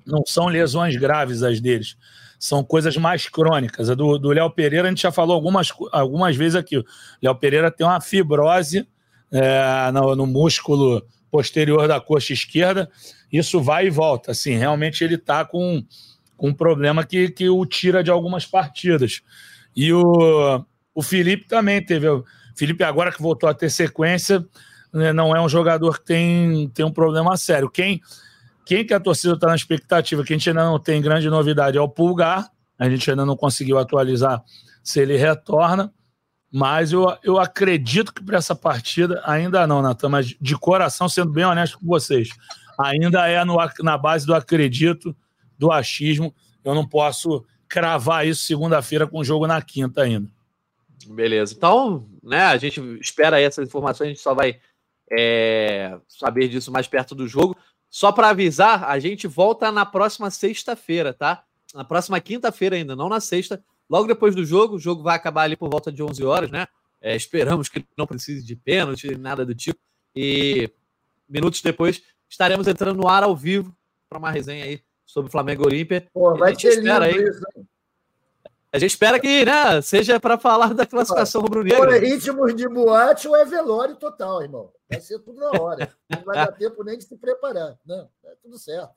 não são lesões graves as deles. são coisas mais crônicas. A do Léo Pereira, a gente já falou algumas, algumas vezes aqui. O Léo Pereira tem uma fibrose é, no, no, músculo posterior da coxa esquerda. Isso vai e volta. Assim, realmente ele está com, com um problema que, que o tira de algumas partidas. E o, o Felipe também teve. O Felipe, agora que voltou a ter sequência, né, não é um jogador que tem, tem um problema sério. Quem quem que a torcida está na expectativa, que a gente ainda não tem grande novidade, é o Pulgar. A gente ainda não conseguiu atualizar se ele retorna. Mas eu, eu acredito que para essa partida, ainda não, Natan, mas de coração, sendo bem honesto com vocês, ainda é no, na base do acredito, do achismo. Eu não posso cravar isso segunda-feira com o jogo na quinta ainda. Beleza. Então, né, a gente espera essas informações, a gente só vai é, saber disso mais perto do jogo. Só para avisar, a gente volta na próxima sexta-feira, tá? Na próxima quinta-feira ainda, não na sexta. Logo depois do jogo, o jogo vai acabar ali por volta de 11 horas, né? É, esperamos que não precise de pênalti, nada do tipo. E minutos depois estaremos entrando no ar ao vivo para uma resenha aí sobre o Flamengo Olímpia. Pô, vai ter lindo aí. isso? A gente espera que né, seja para falar da classificação rubro-negra. Por ritmos de boate ou é velório total, irmão. Vai ser tudo na hora. Não vai dar tempo nem de se preparar. Não, é tudo certo.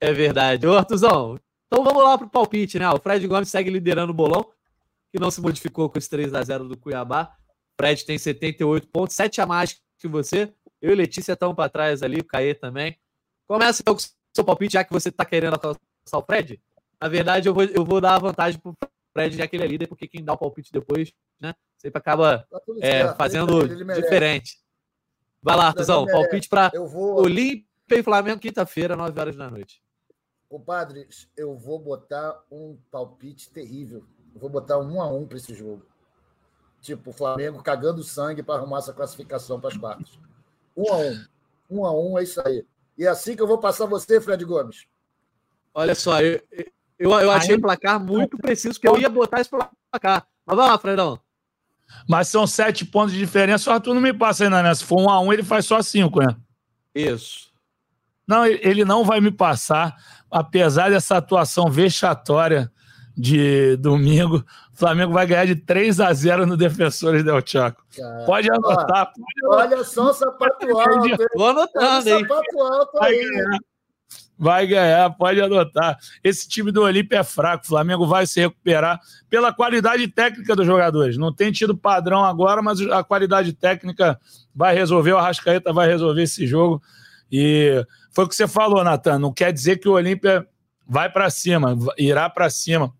É verdade. Ô, Artuzão, então vamos lá para o palpite, né? O Fred Gomes segue liderando o bolão, que não se modificou com os 3 a 0 do Cuiabá. O Fred tem 78 pontos, 7 a mais que você. Eu e Letícia estamos para trás ali, o Caê também. Começa então com o seu palpite, já que você está querendo alcançar o Fred. Na verdade, eu vou, eu vou dar a vantagem pro Fred, já que ele é líder, porque quem dá o palpite depois, né? Sempre acaba tá é, fazendo diferente. Vai lá, Artuzão, palpite para vou... Olímpia e Flamengo, quinta-feira, 9 horas da noite. Compadre, eu vou botar um palpite terrível. Eu vou botar um a um para esse jogo. Tipo, o Flamengo cagando sangue para arrumar essa classificação para as quartas. Um a um. Um a um é isso aí. E é assim que eu vou passar você, Fred Gomes. Olha só, eu, eu, eu achei o placar muito preciso, que eu ia botar esse placar. Mas vai lá, Fredão. Mas são sete pontos de diferença. O Arthur não me passa ainda, né? Se for um a um, ele faz só cinco, né? Isso. Não, ele não vai me passar, apesar dessa atuação vexatória de domingo. O Flamengo vai ganhar de 3 a 0 no Defensores del Chaco. Pode anotar. Pode anotar. Olha só o sapato alto. Tô anotando, hein? Sapato alto aí. Vai ganhar. Vai ganhar, pode adotar. Esse time do Olímpia é fraco. O Flamengo vai se recuperar pela qualidade técnica dos jogadores. Não tem tido padrão agora, mas a qualidade técnica vai resolver. O Arrascaeta vai resolver esse jogo. E foi o que você falou, Natan. Não quer dizer que o Olímpia vai para cima, irá para cima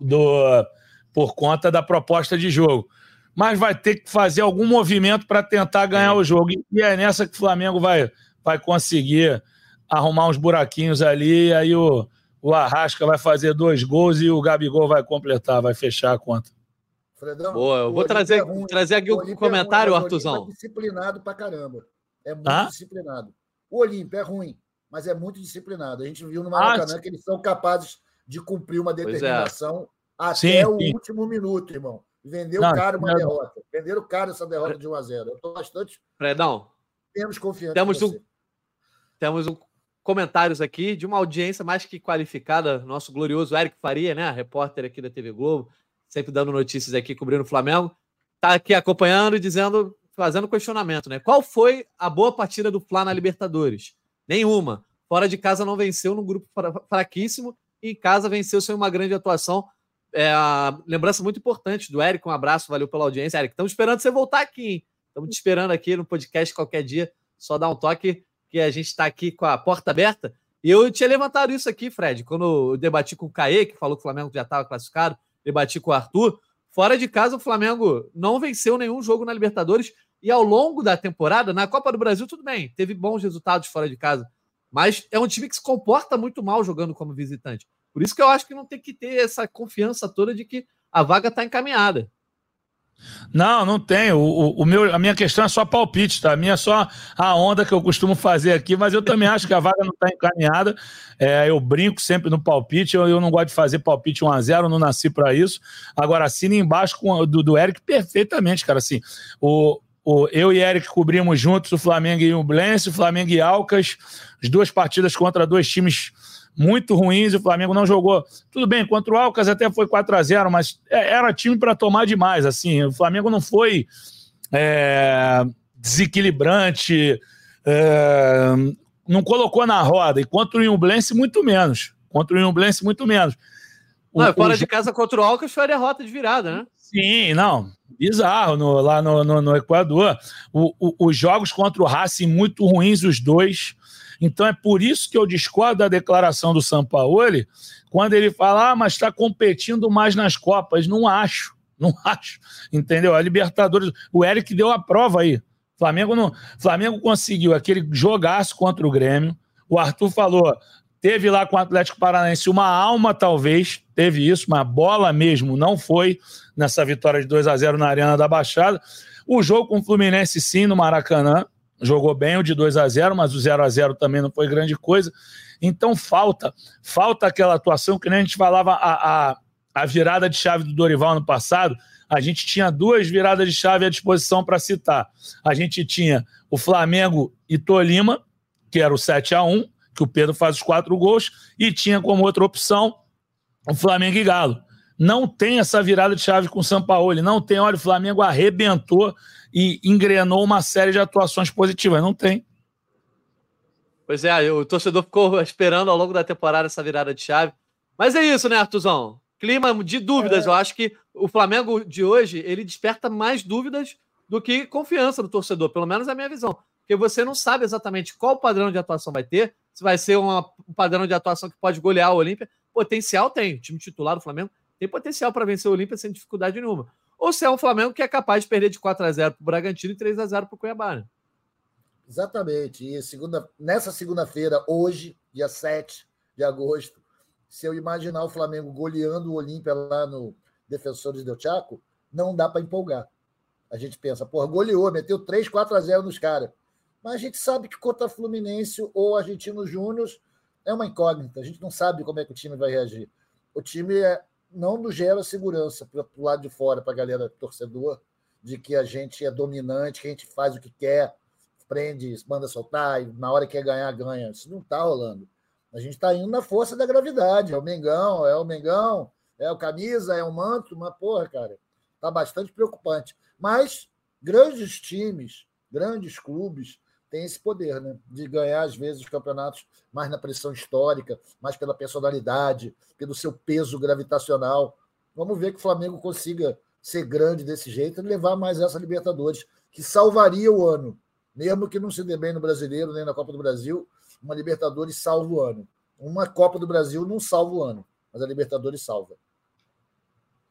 do por conta da proposta de jogo. Mas vai ter que fazer algum movimento para tentar ganhar o jogo. E é nessa que o Flamengo vai, vai conseguir arrumar uns buraquinhos ali, e aí o, o Arrasca vai fazer dois gols e o Gabigol vai completar, vai fechar a conta. Fredão, Boa, eu vou trazer, é ruim, trazer aqui o, um comentário, é ruim, Artuzão. É disciplinado pra caramba. É muito ah? disciplinado. O Olímpio é ruim, mas é muito disciplinado. A gente viu no Maracanã ah, que eles são capazes de cumprir uma é. determinação é. até sim, o sim. último minuto, irmão. Vendeu não, caro uma não. derrota. Venderam caro essa derrota de 1 a 0 Eu estou bastante. Fredão. Temos confiança. Temos um, temos um comentários aqui de uma audiência mais que qualificada, nosso glorioso Eric Faria, né, repórter aqui da TV Globo, sempre dando notícias aqui, cobrindo o Flamengo, tá aqui acompanhando e dizendo, fazendo questionamento, né? Qual foi a boa partida do Fla na Libertadores? Nenhuma. Fora de casa não venceu num grupo fraquíssimo e em casa venceu sem uma grande atuação. É, lembrança muito importante do Eric, um abraço, valeu pela audiência. Eric, estamos esperando você voltar aqui, hein? Estamos te esperando aqui no podcast qualquer dia, só dá um toque que a gente está aqui com a porta aberta. E eu tinha levantado isso aqui, Fred, quando eu debati com o Caê, que falou que o Flamengo já estava classificado, debati com o Arthur. Fora de casa, o Flamengo não venceu nenhum jogo na Libertadores. E ao longo da temporada, na Copa do Brasil, tudo bem, teve bons resultados fora de casa. Mas é um time que se comporta muito mal jogando como visitante. Por isso que eu acho que não tem que ter essa confiança toda de que a vaga está encaminhada. Não, não tenho. O, o, meu, a minha questão é só palpite, tá? A minha é só a onda que eu costumo fazer aqui, mas eu também acho que a vaga não está encaminhada. É, eu brinco sempre no palpite, eu, eu, não gosto de fazer palpite 1x0, não nasci para isso. Agora, assina embaixo com, do, do Eric perfeitamente, cara. Assim, o, o, eu e Eric cobrimos juntos o Flamengo e o Blense, o Flamengo e Alcas, as duas partidas contra dois times muito ruins e o Flamengo não jogou. Tudo bem, contra o Alcas até foi 4 a 0 mas é, era time para tomar demais. assim. O Flamengo não foi é, desequilibrante, é, não colocou na roda. E contra o Iublense, muito menos. Contra o Iublense, muito menos. O, não, fora o... de casa contra o Alcas foi a derrota de virada, né? Sim, não. Bizarro no, lá no, no, no Equador. O, os jogos contra o Racing muito ruins, os dois. Então é por isso que eu discordo da declaração do Sampaoli quando ele fala, ah, mas está competindo mais nas Copas. Não acho, não acho. Entendeu? A Libertadores, o Eric deu a prova aí. Flamengo não, Flamengo conseguiu aquele jogaço contra o Grêmio. O Arthur falou, teve lá com o Atlético Paranaense uma alma, talvez, teve isso, uma bola mesmo não foi nessa vitória de 2 a 0 na Arena da Baixada. O jogo com o Fluminense, sim, no Maracanã, jogou bem o de 2 a 0 mas o 0 a 0 também não foi grande coisa. Então falta, falta aquela atuação que nem a gente falava a, a, a virada de chave do Dorival no passado. A gente tinha duas viradas de chave à disposição para citar. A gente tinha o Flamengo e Tolima, que era o 7 a 1 que o Pedro faz os quatro gols, e tinha como outra opção o Flamengo e Galo. Não tem essa virada de chave com o Sampaoli, não tem. Olha, o Flamengo arrebentou e engrenou uma série de atuações positivas. Não tem. Pois é, o torcedor ficou esperando ao longo da temporada essa virada de chave. Mas é isso, né, Artuzão? Clima de dúvidas. É. Eu acho que o Flamengo de hoje ele desperta mais dúvidas do que confiança do torcedor, pelo menos é a minha visão. Porque você não sabe exatamente qual padrão de atuação vai ter, se vai ser uma, um padrão de atuação que pode golear o Olímpia. Potencial tem. O time titular do Flamengo tem potencial para vencer o Olímpia sem dificuldade nenhuma. Ou se é um Flamengo que é capaz de perder de 4 a 0 para o Bragantino e 3 a 0 para o Cuiabá. Né? Exatamente. E segunda, nessa segunda-feira, hoje, dia 7 de agosto, se eu imaginar o Flamengo goleando o Olímpia lá no Defensores del Chaco, não dá para empolgar. A gente pensa, porra, goleou, meteu 3, 4 a 0 nos caras. Mas a gente sabe que contra Fluminense ou Argentino Júnior é uma incógnita. A gente não sabe como é que o time vai reagir. O time é, não nos gera segurança para o lado de fora, para a galera torcedor, de que a gente é dominante, que a gente faz o que quer, prende, manda soltar, e na hora que quer ganhar, ganha. Isso não está rolando. A gente está indo na força da gravidade. É o Mengão, é o Mengão, é o camisa, é o manto, mas, porra, cara, está bastante preocupante. Mas grandes times, grandes clubes, tem esse poder, né? De ganhar, às vezes, os campeonatos mais na pressão histórica, mais pela personalidade, pelo seu peso gravitacional. Vamos ver que o Flamengo consiga ser grande desse jeito e levar mais essa Libertadores, que salvaria o ano. Mesmo que não se dê bem no brasileiro, nem na Copa do Brasil, uma Libertadores salva o ano. Uma Copa do Brasil não salva o ano, mas a Libertadores salva.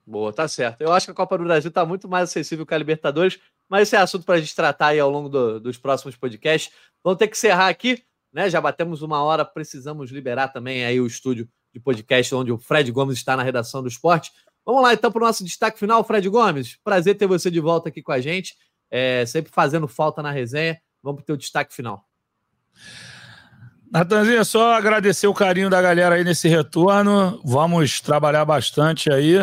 Boa, tá certo. Eu acho que a Copa do Brasil está muito mais acessível que a Libertadores, mas esse é assunto para a gente tratar aí ao longo do, dos próximos podcasts. Vamos ter que encerrar aqui, né? Já batemos uma hora, precisamos liberar também aí o estúdio de podcast onde o Fred Gomes está na redação do esporte. Vamos lá então para o nosso destaque final, Fred Gomes. Prazer ter você de volta aqui com a gente, é, sempre fazendo falta na resenha. Vamos para o teu destaque final. Natanzinho, só agradecer o carinho da galera aí nesse retorno. Vamos trabalhar bastante aí.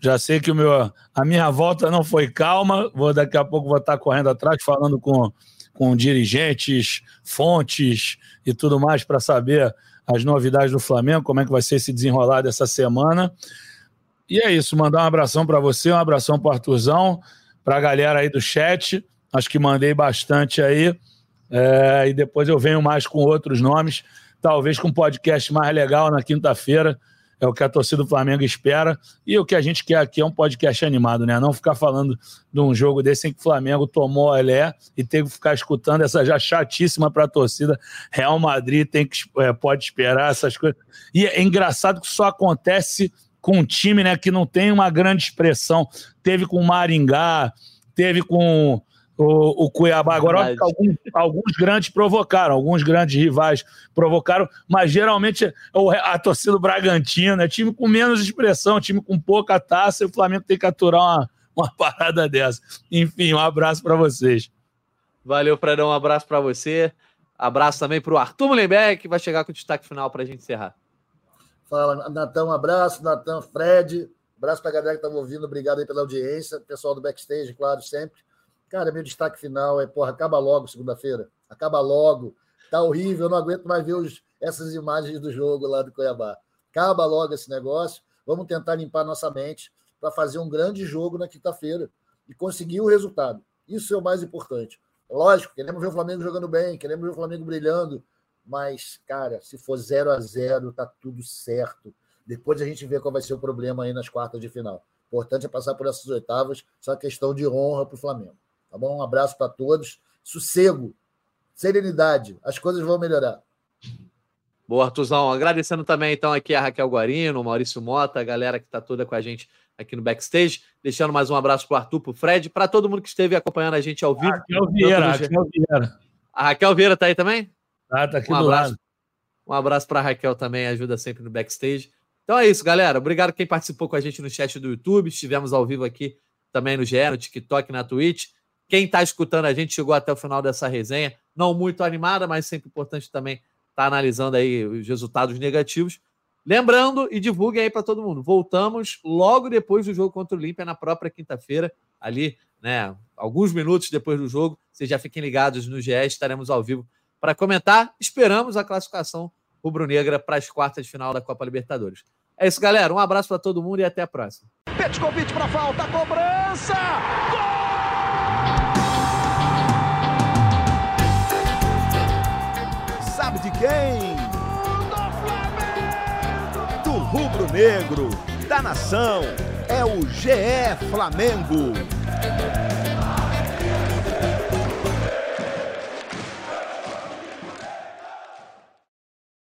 Já sei que o meu, a minha volta não foi calma. Vou daqui a pouco vou estar correndo atrás falando com, com dirigentes, fontes e tudo mais para saber as novidades do Flamengo, como é que vai ser esse desenrolar dessa semana. E é isso, mandar um abração para você, um abração para o Arthurzão, para a galera aí do chat. Acho que mandei bastante aí. É, e depois eu venho mais com outros nomes, talvez com um podcast mais legal na quinta-feira é o que a torcida do Flamengo espera. E o que a gente quer aqui é um podcast animado, né? Não ficar falando de um jogo desse em que o Flamengo tomou a Lé e tem que ficar escutando essa já chatíssima para a torcida. Real Madrid tem que, é, pode esperar essas coisas. E é engraçado que só acontece com um time né, que não tem uma grande expressão. Teve com o Maringá, teve com o, o Cuiabá. Agora, alguns, alguns, grandes provocaram, alguns grandes rivais provocaram, mas geralmente a torcida do Bragantino é time com menos expressão, time com pouca taça, e o Flamengo tem que aturar uma, uma parada dessa. Enfim, um abraço para vocês. Valeu, Fredão, um abraço para você. Abraço também para o Arthur Mullenbeck, que vai chegar com o destaque final para a gente encerrar. Fala, Natan, um abraço. Natan, Fred, abraço para a galera que estava ouvindo, obrigado aí pela audiência. Pessoal do backstage, claro, sempre. Cara, meu destaque final é, porra, acaba logo segunda-feira. Acaba logo. Tá horrível, eu não aguento mais ver os essas imagens do jogo lá do Cuiabá. Acaba logo esse negócio, vamos tentar limpar nossa mente para fazer um grande jogo na quinta-feira e conseguir o resultado. Isso é o mais importante. Lógico, queremos ver o Flamengo jogando bem, queremos ver o Flamengo brilhando, mas, cara, se for 0 a 0 tá tudo certo. Depois a gente vê qual vai ser o problema aí nas quartas de final. O importante é passar por essas oitavas, só questão de honra para o Flamengo. Tá bom? Um abraço para todos. Sossego, serenidade, as coisas vão melhorar. Boa, Artuzão. Agradecendo também, então, aqui a Raquel Guarino, o Maurício Mota, a galera que está toda com a gente aqui no backstage. Deixando mais um abraço para o Arthur, para o Fred, para todo mundo que esteve acompanhando a gente ao vivo. Raquel Vieira, Raquel Vieira. A Raquel Vieira está aí também? Ah, tá aqui um do abraço. lado. Um abraço para a Raquel também, ajuda sempre no backstage. Então é isso, galera. Obrigado quem participou com a gente no chat do YouTube. Estivemos ao vivo aqui também no GE, no TikTok, na Twitch. Quem está escutando a gente chegou até o final dessa resenha. Não muito animada, mas sempre importante também estar tá analisando aí os resultados negativos. Lembrando e divulguem aí para todo mundo. Voltamos logo depois do jogo contra o Olímpia, na própria quinta-feira, ali, né? Alguns minutos depois do jogo. Vocês já fiquem ligados no GE, estaremos ao vivo para comentar. Esperamos a classificação rubro-negra para as quartas de final da Copa Libertadores. É isso, galera. Um abraço para todo mundo e até a próxima. Petkovic para falta, cobrança! Gol! Sabe de quem? Do rubro-negro, da nação. É o GE Flamengo.